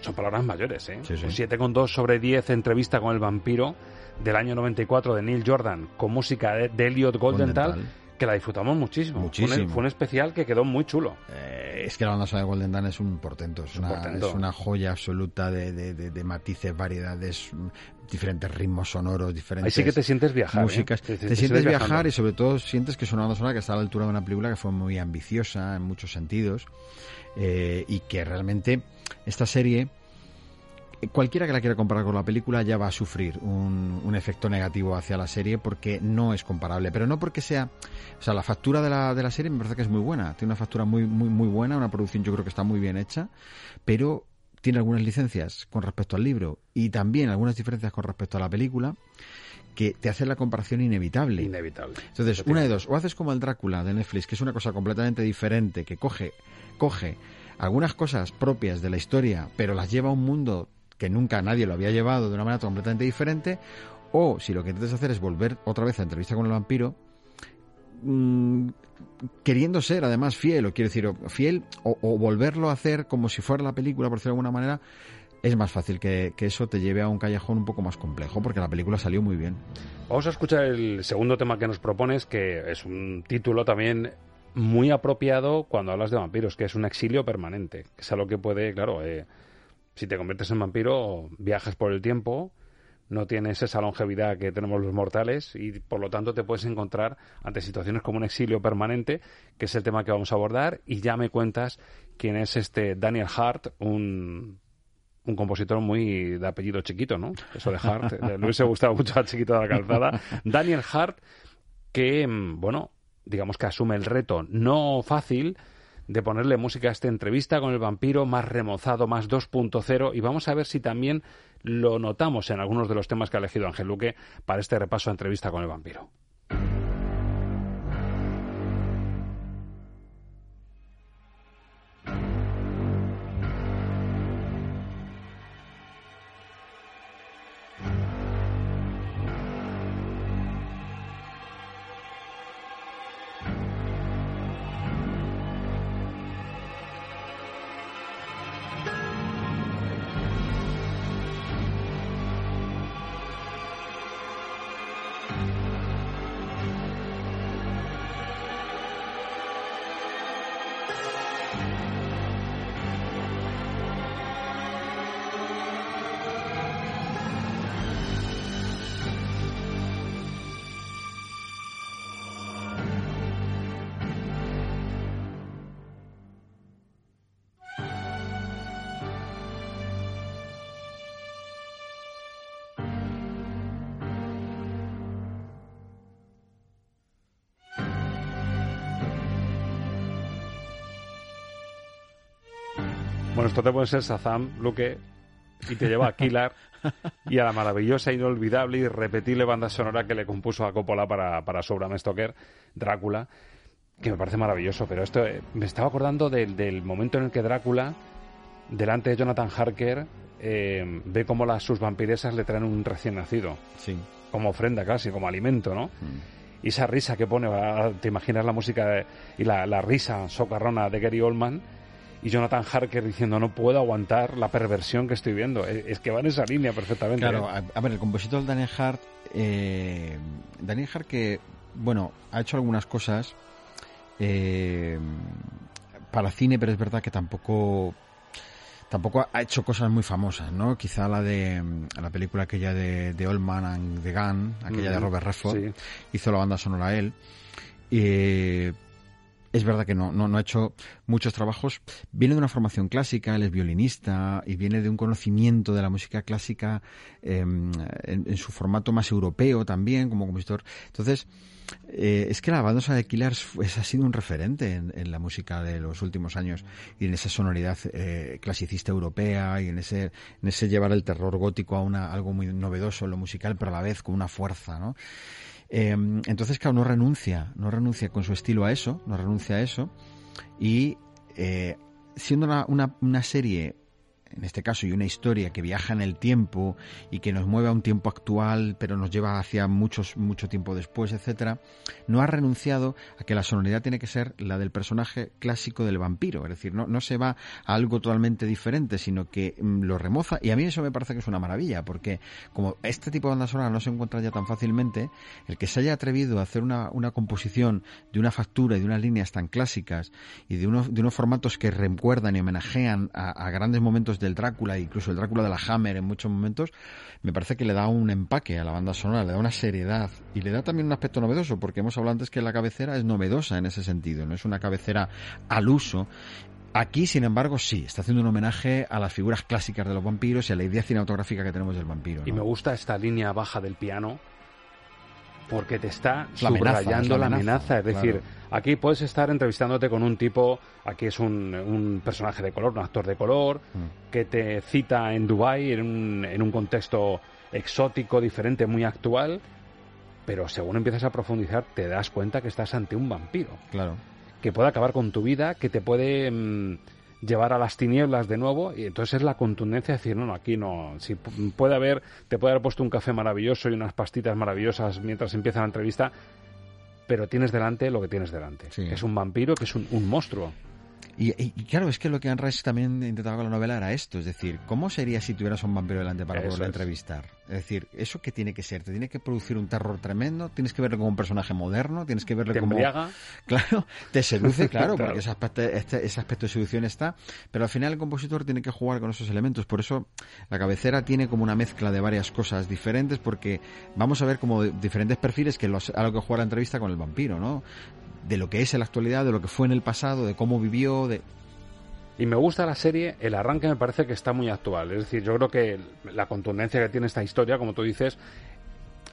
Son palabras mayores, ¿eh?
Sí, sí.
Un 7,2 sobre 10 entrevista con el vampiro del año 94 de Neil Jordan con música de, de Elliot Goldenthal,
Goldenthal.
Que la disfrutamos muchísimo. Fue un-
Muchísimo.
Fue un, especial que quedó muy chulo.
Eh, es que la banda sonora de Golden Dawn es un portento, es,
un
una,
portento.
es una joya absoluta de, de- de- de matices, variedades, diferentes ritmos sonoros, diferentes
Ahí sí que te sientes viajar, ¿eh?
músicas.
Te-
Te,
te- te
sientes
sientes
viajar
viajando.
y sobre todo sientes que es una banda sonora que está a la altura de una película que fue muy ambiciosa en muchos sentidos eh, y que realmente esta serie cualquiera que la quiera comparar con la película ya va a sufrir un, un efecto negativo hacia la serie porque no es comparable. Pero no porque sea. O sea, la factura de la, de la serie me parece que es muy buena. Tiene una factura muy, muy, muy buena, una producción yo creo que está muy bien hecha, pero tiene algunas licencias con respecto al libro y también algunas diferencias con respecto a la película que te hacen la comparación inevitable.
Inevitable.
Entonces, una de dos, o haces como el Drácula de Netflix, que es una cosa completamente diferente, que coge, coge algunas cosas propias de la historia, pero las lleva a un mundo que nunca nadie lo había llevado de una manera completamente diferente, o si lo que intentas hacer es volver otra vez a entrevista con el vampiro, mm, queriendo ser además fiel, o quiero decir, fiel, o, o volverlo a hacer como si fuera la película, por decirlo de alguna manera, es más fácil que, que eso te lleve a un callejón un poco más complejo, porque la película salió muy bien.
Vamos a escuchar el segundo tema que nos propones, que es un título también muy apropiado cuando hablas de vampiros, que es un exilio permanente. Que es algo que puede, claro, eh, si te conviertes en vampiro, viajas por el tiempo, no tienes esa longevidad que tenemos los mortales y por lo tanto te puedes encontrar ante situaciones como un exilio permanente, que es el tema que vamos a abordar, y ya me cuentas quién es este Daniel Hart, un un compositor muy de apellido chiquito, ¿no? Eso de Hart, eh, le hubiese gustado mucho al chiquito de la calzada. Daniel Hart, que, mm, bueno, digamos que asume el reto no fácil de ponerle música a esta entrevista con el vampiro más remozado, más 2.0, y vamos a ver si también lo notamos en algunos de los temas que ha elegido Ángel Luque para este repaso a entrevista con el vampiro. Bueno, esto te puede ser Sazam, Luque, y te lleva a Killer y a la maravillosa, inolvidable y irrepetible banda sonora que le compuso a Coppola para, para su Bram Stoker, Drácula, que me parece maravilloso. Pero esto eh, me estaba acordando del, del momento en el que Drácula, delante de Jonathan Harker, eh, ve cómo las, sus vampiresas le traen un recién nacido.
Sí.
Como ofrenda casi, como alimento, ¿no? Y esa risa que pone, te imaginas la música de- y la, la risa socarrona de Gary Oldman y Jonathan Harker diciendo no puedo aguantar la perversión que estoy viendo. Es, que va en esa línea perfectamente.
Claro,
¿eh?
a, ver, el compositor Daniel Hart, eh, Daniel Hart que, bueno, ha hecho algunas cosas eh, para cine, pero es verdad que tampoco tampoco ha hecho cosas muy famosas, ¿no? Quizá la de la película aquella de, de Old Man and the Gun, aquella de Robert Redford,
sí.
hizo la banda sonora él. Eh, es verdad que no, no, no ha hecho muchos trabajos. Viene de una formación clásica, él es violinista y viene de un conocimiento de la música clásica eh, en, su formato más europeo también, como compositor. Entonces, eh, es que la banda de Killers fue- ha sido un referente en, en la música de los últimos años y en esa sonoridad eh, clasicista europea y en ese, en ese llevar el terror gótico a una, algo muy novedoso en lo musical, pero a la vez con una fuerza, ¿no? Eh, entonces, claro, no renuncia, no renuncia con su estilo a eso, no renuncia a eso. Y eh, siendo una, una, una serie en este caso, y una historia que viaja en el tiempo y que nos mueve a un tiempo actual, pero nos lleva hacia muchos, mucho tiempo después, etcétera, no ha renunciado a que la sonoridad tiene que ser la del personaje clásico del vampiro. Es decir, no, no se va a algo totalmente diferente, sino que mm, lo remoza. Y a mí eso me parece que es una maravilla, porque como este tipo de banda sonora no se encuentra ya tan fácilmente, el que se haya atrevido a hacer una, una composición de una factura y de unas líneas tan clásicas y de unos, de unos formatos que recuerdan y homenajean a, a grandes momentos del Drácula, incluso el Drácula de la Hammer en muchos momentos, me parece que le da un empaque a la banda sonora, le da una seriedad y le da también un aspecto novedoso, porque hemos hablado antes que la cabecera es novedosa en ese sentido, no es una cabecera al uso. Aquí, sin embargo, sí, está haciendo un homenaje a las figuras clásicas de los vampiros y a la idea cinematográfica que tenemos del vampiro.
Y me gusta esta línea baja del piano porque te está
la
subrayando
la
la
amenaza,
amenaza. Es decir,
claro.
aquí puedes estar entrevistándote con un tipo, aquí es un, un personaje de color, un actor de color,
Mm.
que te cita en Dubái en un, en un contexto exótico, diferente, muy actual, pero según empiezas a profundizar te das cuenta que estás ante un vampiro.
Claro.
Que puede acabar con tu vida, que te puede mm, llevar a las tinieblas de nuevo, y entonces es la contundencia de decir, no, no, aquí no, si pu- puede haber, te puede haber puesto un café maravilloso y unas pastitas maravillosas mientras empieza la entrevista, pero tienes delante lo que tienes delante. Que es un vampiro, que es un, un monstruo.
Y, y- y claro, es que lo que Anne también intentaba con la novela era esto, es decir, ¿cómo sería si tuvieras un vampiro delante para poderlo entrevistar? Es decir, ¿eso qué tiene que ser? ¿Te tiene que producir un terror tremendo? ¿Tienes que verlo como un personaje moderno? ¿Tienes que verlo
Te
como...
embriaga. *laughs*
Claro, te seduce, claro, *laughs*
Claro.
porque ese aspecto, este- ese aspecto de seducción está, pero al final el compositor tiene que jugar con esos elementos, por eso la cabecera tiene como una mezcla de varias cosas diferentes, porque vamos a ver como diferentes perfiles que los, a lo que juega la entrevista con el vampiro, ¿no? De lo que es en la actualidad, de lo que fue en el pasado, de cómo vivió, de...
Y me gusta la serie, el arranque me parece que está muy actual. Es decir, yo creo que la contundencia que tiene esta historia, como tú dices,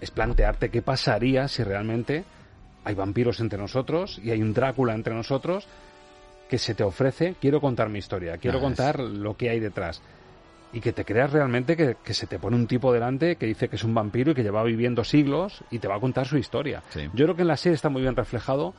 es plantearte qué pasaría si realmente hay vampiros entre nosotros y hay un Drácula entre nosotros que se te ofrece, quiero contar mi historia, quiero
Ah, es-
contar lo que hay detrás. Y que te creas realmente que, que se te pone un tipo delante que dice que es un vampiro y que lleva viviendo siglos y te va a contar su historia. Yo creo que en la serie está muy bien reflejado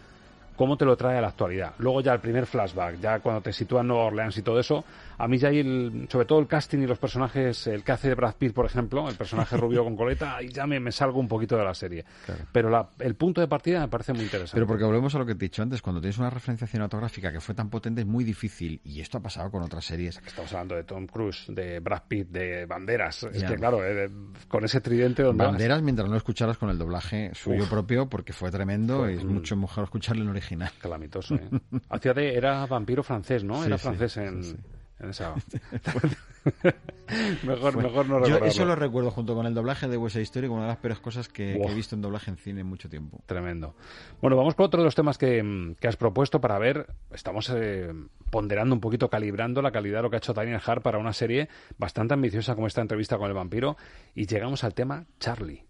cómo te lo trae a la actualidad. Luego ya el primer flashback, ya cuando te sitúa en Nueva Orleans y todo eso, a mí ya hay el, sobre todo el casting y los personajes, el que hace de Brad Pitt, por ejemplo, el personaje *laughs* rubio con coleta, ahí ya me, me salgo un poquito de la serie. Pero la- el punto de partida me parece muy interesante.
Pero porque volvemos a lo que te he dicho antes, cuando tienes una referencia cinematográfica que fue tan potente es muy difícil, y esto ha pasado con otras series.
Estamos hablando de Tom Cruise, de Brad Pitt, de Banderas. Es
Ya.
que claro, eh, con ese tridente donde vas?
Banderas mientras no escucharas con el doblaje suyo
Uf.
propio, porque fue tremendo
Fue
y es mucho mejor escucharlo en original.
Calamitoso, ¿eh? Hacía de, era vampiro francés, ¿no?
Sí,
era
sí,
francés en,
sí.
En esa. *laughs* mejor,
Fue-
mejor no
Yo
recordarlo.
eso lo recuerdo junto con el doblaje de West Story como una de las peores cosas que, he visto en doblaje en cine en mucho tiempo.
Tremendo. Bueno, vamos con otro de los temas que, que has propuesto para ver. Estamos eh, ponderando un poquito, calibrando la calidad de lo que ha hecho Daniel Hart para una serie bastante ambiciosa como esta entrevista con el vampiro. Y llegamos al tema Charlie.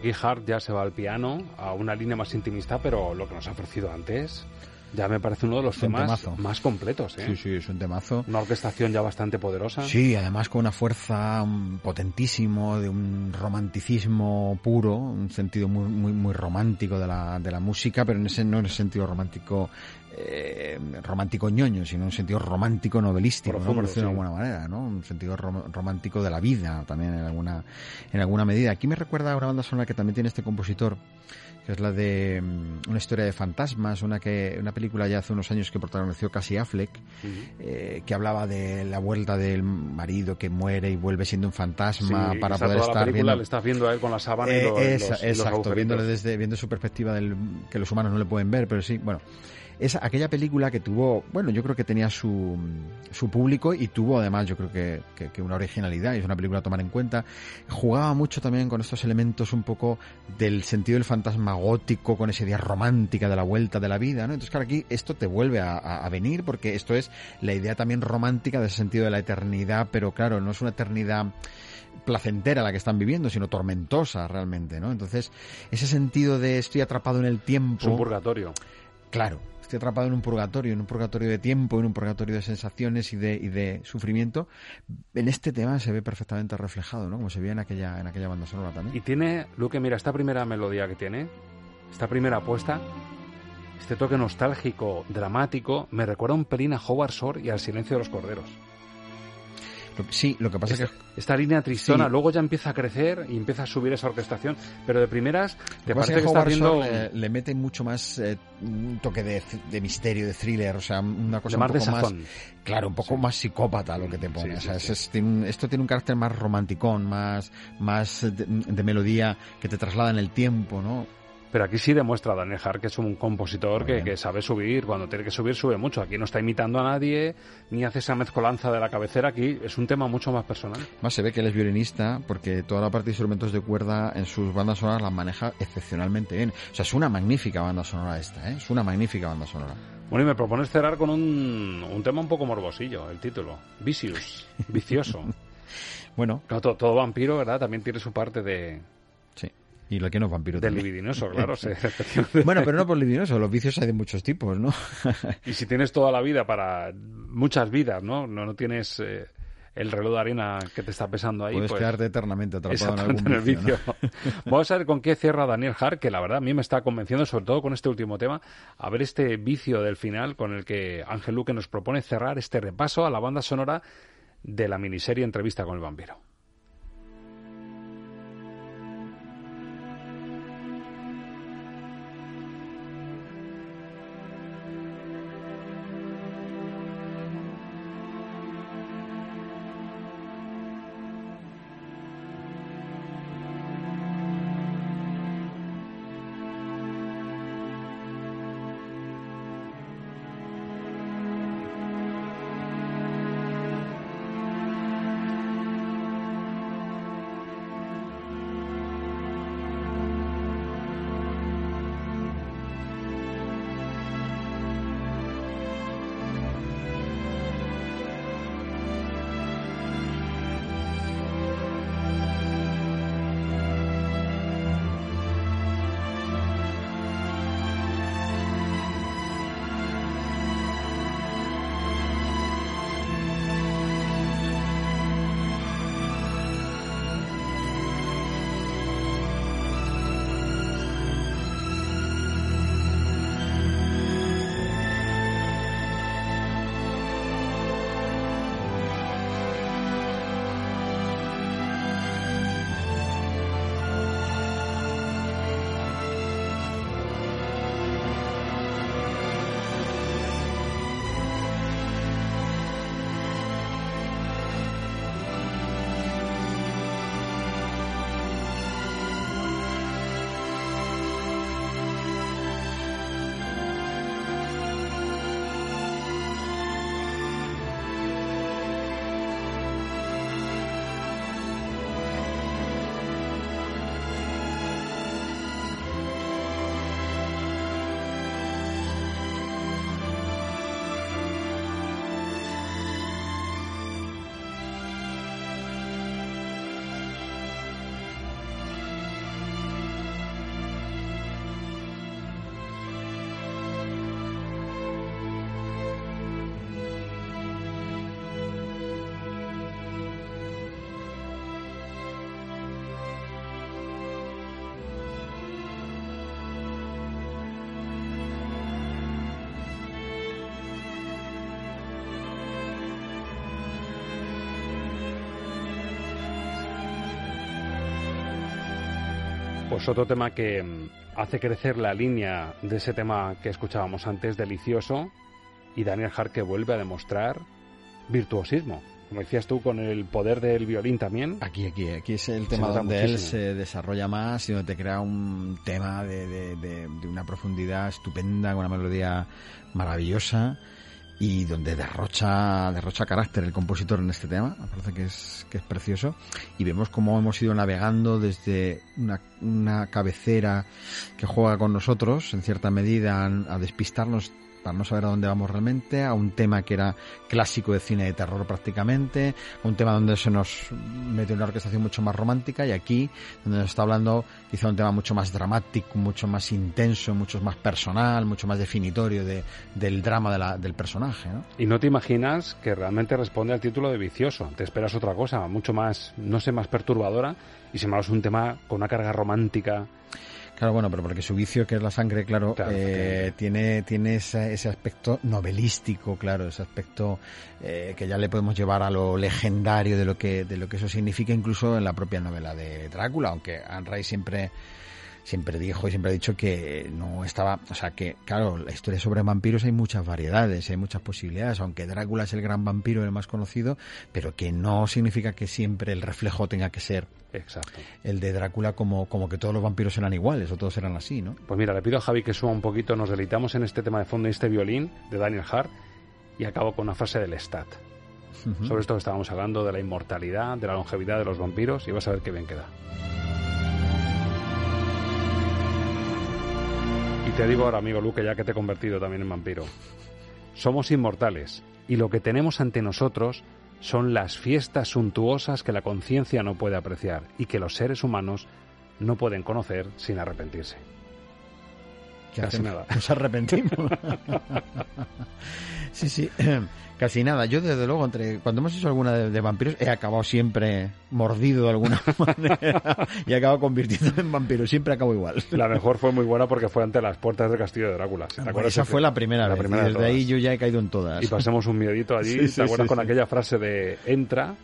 Aquí Hart ya se va al piano, a una línea más intimista, pero lo que nos ha ofrecido antes ya me parece uno de los temas
temazo.
más completos. ¿eh?
Sí, sí, es un temazo.
Una orquestación ya bastante poderosa.
Sí, además con una fuerza potentísimo, de un romanticismo puro, un sentido muy muy, muy romántico de la, de la música, pero en ese no en el sentido romántico eh, romántico ñoño, sino un sentido romántico novelístico, ¿no? Por decirlo de alguna manera, ¿no? Un sentido rom- romántico de la vida también en alguna en alguna medida. Aquí me recuerda a una banda sonora que también tiene este compositor que es la de mm, una historia de fantasmas, una que una película ya hace unos años que protagonizó Cassie Affleck, eh, que hablaba de la vuelta del marido que muere y vuelve siendo un fantasma
Sí,
para poder
toda la
estar
película
viendo
le estás viendo a él con la sábana y
Eh,
los,
esa-
los- y los
exacto, viéndole desde viendo su perspectiva del que los humanos no le pueden ver, pero sí, bueno, esa aquella película que tuvo, bueno, yo creo que tenía su, su público y tuvo además, yo creo que, que- que una originalidad y es una película a tomar en cuenta. Jugaba mucho también con estos elementos un poco del sentido del fantasma gótico, con esa idea romántica de la vuelta de la vida, ¿no? Entonces, claro, aquí esto te vuelve a, a- a venir porque esto es la idea también romántica de ese sentido de la eternidad, pero claro, no es una eternidad placentera la que están viviendo, sino tormentosa realmente, ¿no? Entonces, ese sentido de estoy atrapado en el tiempo.
Es un purgatorio.
Claro, estoy atrapado en un purgatorio, en un purgatorio de tiempo, en un purgatorio de sensaciones y de, sufrimiento. En este tema se ve perfectamente reflejado, ¿no? Como se veía en aquella, en aquella banda sonora también.
Y tiene, Luque, mira, esta primera melodía que tiene, esta primera apuesta, este toque nostálgico, dramático, me recuerda un pelín a Howard Shore y al silencio de los corderos.
Sí, lo que pasa
esta,
es que...
Esta línea tristona,
Sí.
luego ya empieza a crecer y empieza a subir esa orquestación, pero de primeras te parece que
que
está.
Shore le, le mete mucho más eh, un toque de, de misterio, de thriller, o sea, una cosa
De más
un poco
de
más, claro, un poco más psicópata lo que te pone.
Sí,
o sea, es- es- tiene un- esto tiene un carácter más romanticón, más, más de, de melodía que te traslada en el tiempo, ¿no?
Pero aquí sí demuestra Daniel Hart que es un compositor que, que sabe subir, cuando tiene que subir, sube mucho. Aquí no está imitando a nadie, ni hace esa mezcolanza de la cabecera, aquí es un tema mucho más personal.
Más se ve que él es violinista porque toda la parte de instrumentos de cuerda en sus bandas sonoras las maneja excepcionalmente bien. O sea, es una magnífica banda sonora esta, ¿eh? Es una magnífica banda sonora.
Bueno, y me propones cerrar con un, un tema un poco morbosillo, el título. Vicious, vicioso. *laughs*
Bueno.
Claro, todo, todo vampiro, ¿verdad? También tiene su parte de...
Y lo que no es vampiro
Del libidinoso, claro. sí, *laughs*
bueno, pero no por libidinoso, los vicios hay de muchos tipos, ¿no? *laughs*
Y si tienes toda la vida para muchas vidas, ¿no? No, no tienes eh, el reloj de arena que te está pesando ahí.
Puedes
pues,
quedarte eternamente atrapado en algún vicio,
vicio. *laughs* Vamos a ver con qué cierra Daniel Hart, que la verdad a mí me está convenciendo, sobre todo con este último tema, a ver este vicio del final con el que Ángel Luque nos propone cerrar este repaso a la banda sonora de la miniserie Entrevista con el vampiro. Amigos, otro tema que mm, hace crecer la línea de ese tema que escuchábamos antes, delicioso, y Daniel Hart que vuelve a demostrar virtuosismo. Como decías tú, con el poder del violín también.
Aquí, aquí, aquí es el tema donde él se desarrolla más y donde te crea un tema de, de, de, de una profundidad estupenda, con una melodía maravillosa y donde derrocha derrocha carácter el compositor en este tema me parece que es que es precioso. Y vemos cómo hemos ido navegando desde una, una cabecera que juega con nosotros en cierta medida a, a despistarnos para no saber a dónde vamos realmente, a un tema que era clásico de cine de terror prácticamente, a un tema donde se nos mete una orquestación mucho más romántica y aquí donde nos está hablando quizá un tema mucho más dramático, mucho más intenso, mucho más personal, mucho más definitorio de, del drama de la, del personaje. ¿no?
Y no te imaginas que realmente responde al título de vicioso, te esperas otra cosa, mucho más, no sé, más perturbadora y sin embargo es un tema con una carga romántica
Claro, bueno, pero porque su vicio, que es la sangre, claro, claro eh, tiene, tiene ese, ese, aspecto novelístico, claro, ese aspecto eh, que ya le podemos llevar a lo legendario de lo que, de lo que eso significa incluso en la propia novela de Drácula, aunque Anne Rice siempre siempre dijo y siempre ha dicho que no estaba, o sea que, claro, la historia sobre vampiros hay muchas variedades, hay muchas posibilidades, aunque Drácula es el gran vampiro, el más conocido, pero que no significa que siempre el reflejo tenga que ser
Exacto.
el de Drácula como, como que todos los vampiros eran iguales o todos eran así, ¿no?
Pues mira, le pido a Javi que suba un poquito, nos deleitamos en este tema de fondo y este violín de Daniel Hart y acabo con una frase del Stat. Uh -huh. Sobre esto que estábamos hablando, de la inmortalidad, de la longevidad de los vampiros, y vas a ver qué bien queda. Y te digo ahora, amigo Luke, ya que te he convertido también en vampiro. Somos inmortales y lo que tenemos ante nosotros son las fiestas suntuosas que la conciencia no puede apreciar y que los seres humanos no pueden conocer sin arrepentirse.
¿Qué Casi nada. Nos arrepentimos. *laughs* sí, sí. *clears throat* Casi nada. Yo, desde luego, entre cuando hemos hecho alguna de, de, vampiros, he acabado siempre mordido de alguna *laughs* manera y he acabado convirtiéndome en vampiro. Siempre acabo igual.
La mejor fue muy buena porque fue ante las puertas del castillo de Drácula. ¿Te
bueno, esa fue la primera la vez. Primera y desde ahí yo ya he caído en todas.
Y pasamos un miedito allí. *laughs* Sí, ¿Te acuerdas sí, con aquella frase de entra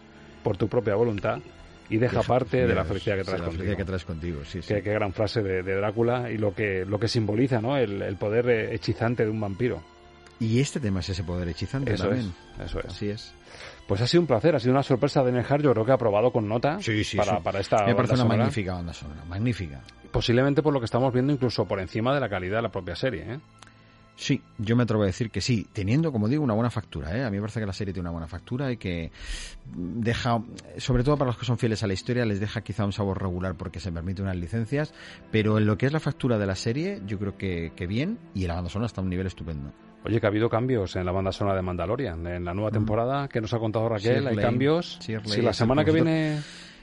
por tu propia voluntad? Y deja parte de la felicidad que traes
la
contigo.
Que traes contigo, sí, sí.
Qué, qué gran frase de, de, Drácula y lo que, lo que simboliza, ¿no? El, el, poder hechizante de un vampiro.
Y este tema es ese poder hechizante
eso
también.
Es, eso es.
Así es.
Pues ha sido un placer, ha sido una sorpresa de Nejar, yo creo que ha aprobado con nota
sí, sí,
para,
sí.
para esta
Me parece una
sonora.
magnífica banda sonora, magnífica.
Posiblemente por lo que estamos viendo, incluso por encima de la calidad de la propia serie, ¿eh?
Sí, yo me atrevo a decir que sí, teniendo, como digo, una buena factura. ¿eh? A mí me parece que la serie tiene una buena factura y que deja, sobre todo para los que son fieles a la historia, les deja quizá un sabor regular porque se permite unas licencias, pero en lo que es la factura de la serie, yo creo que, que bien y la banda sonora está a un nivel estupendo.
Oye, que ha habido cambios en la banda sonora de Mandalorian. En la nueva temporada que nos ha contado Raquel, hay cambios. Sí, si la semana que viene...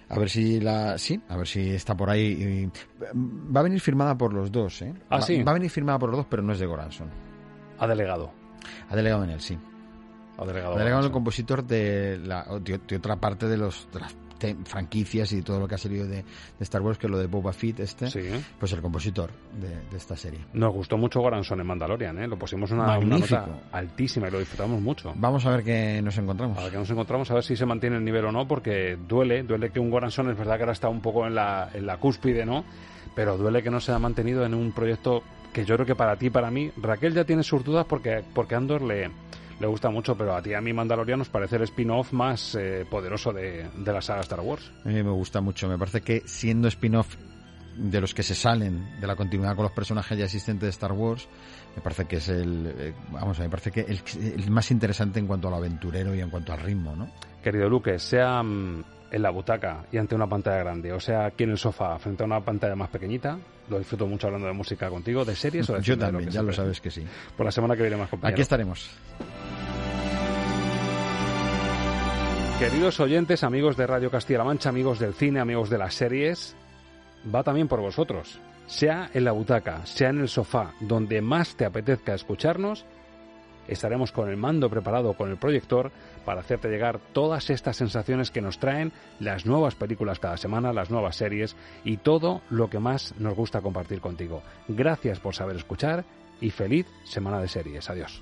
A ver si la sí, a ver si está por ahí. Va a venir firmada por los dos, ¿eh?
Ah,
va,
sí.
Va a venir firmada por los dos, pero no es de Goranson.
Ha delegado.
Ha delegado en él, sí.
Ha delegado.
Ha delegado en el compositor de, la, de, de, otra parte de los de las franquicias y todo lo que ha salido de, de, Star Wars, que es lo de Boba Fett, este,
sí.
pues el compositor de, de, esta serie.
Nos gustó mucho Goranson en Mandalorian, ¿eh? lo pusimos una, una, nota altísima y lo disfrutamos mucho.
Vamos a ver qué nos encontramos.
A ver qué nos encontramos, a ver si se mantiene el nivel o no, porque duele, duele que un Goranson es verdad que ahora está un poco en la, en la cúspide, ¿no? Pero duele que no se ha mantenido en un proyecto que yo creo que para ti para mí, Raquel ya tiene sus dudas porque, porque Andor le, le gusta mucho, pero a ti a mí Mandalorian nos parece el spin-off más eh, poderoso de, de, la saga Star Wars.
A mí me gusta mucho, me parece que siendo spin-off de los que se salen de la continuidad con los personajes ya existentes de Star Wars, me parece que es el, eh, vamos, me parece que el, el, más interesante en cuanto al aventurero y en cuanto al ritmo, ¿no?
Querido Luque, sea mm, en la butaca y ante una pantalla grande, o sea aquí en el sofá frente a una pantalla más pequeñita, lo disfruto mucho hablando de música contigo, de series o de
Yo también, lo ya lo sabes que sí.
Por la semana que viene más compañeros.
Aquí estaremos.
Queridos oyentes, amigos de Radio Castilla-La Mancha, amigos del cine, amigos de las series, va también por vosotros. Sea en la butaca, sea en el sofá, donde más te apetezca escucharnos, estaremos con el mando preparado con el proyector para hacerte llegar todas estas sensaciones que nos traen las nuevas películas cada semana, las nuevas series y todo lo que más nos gusta compartir contigo. Gracias por saber escuchar y feliz semana de series. Adiós.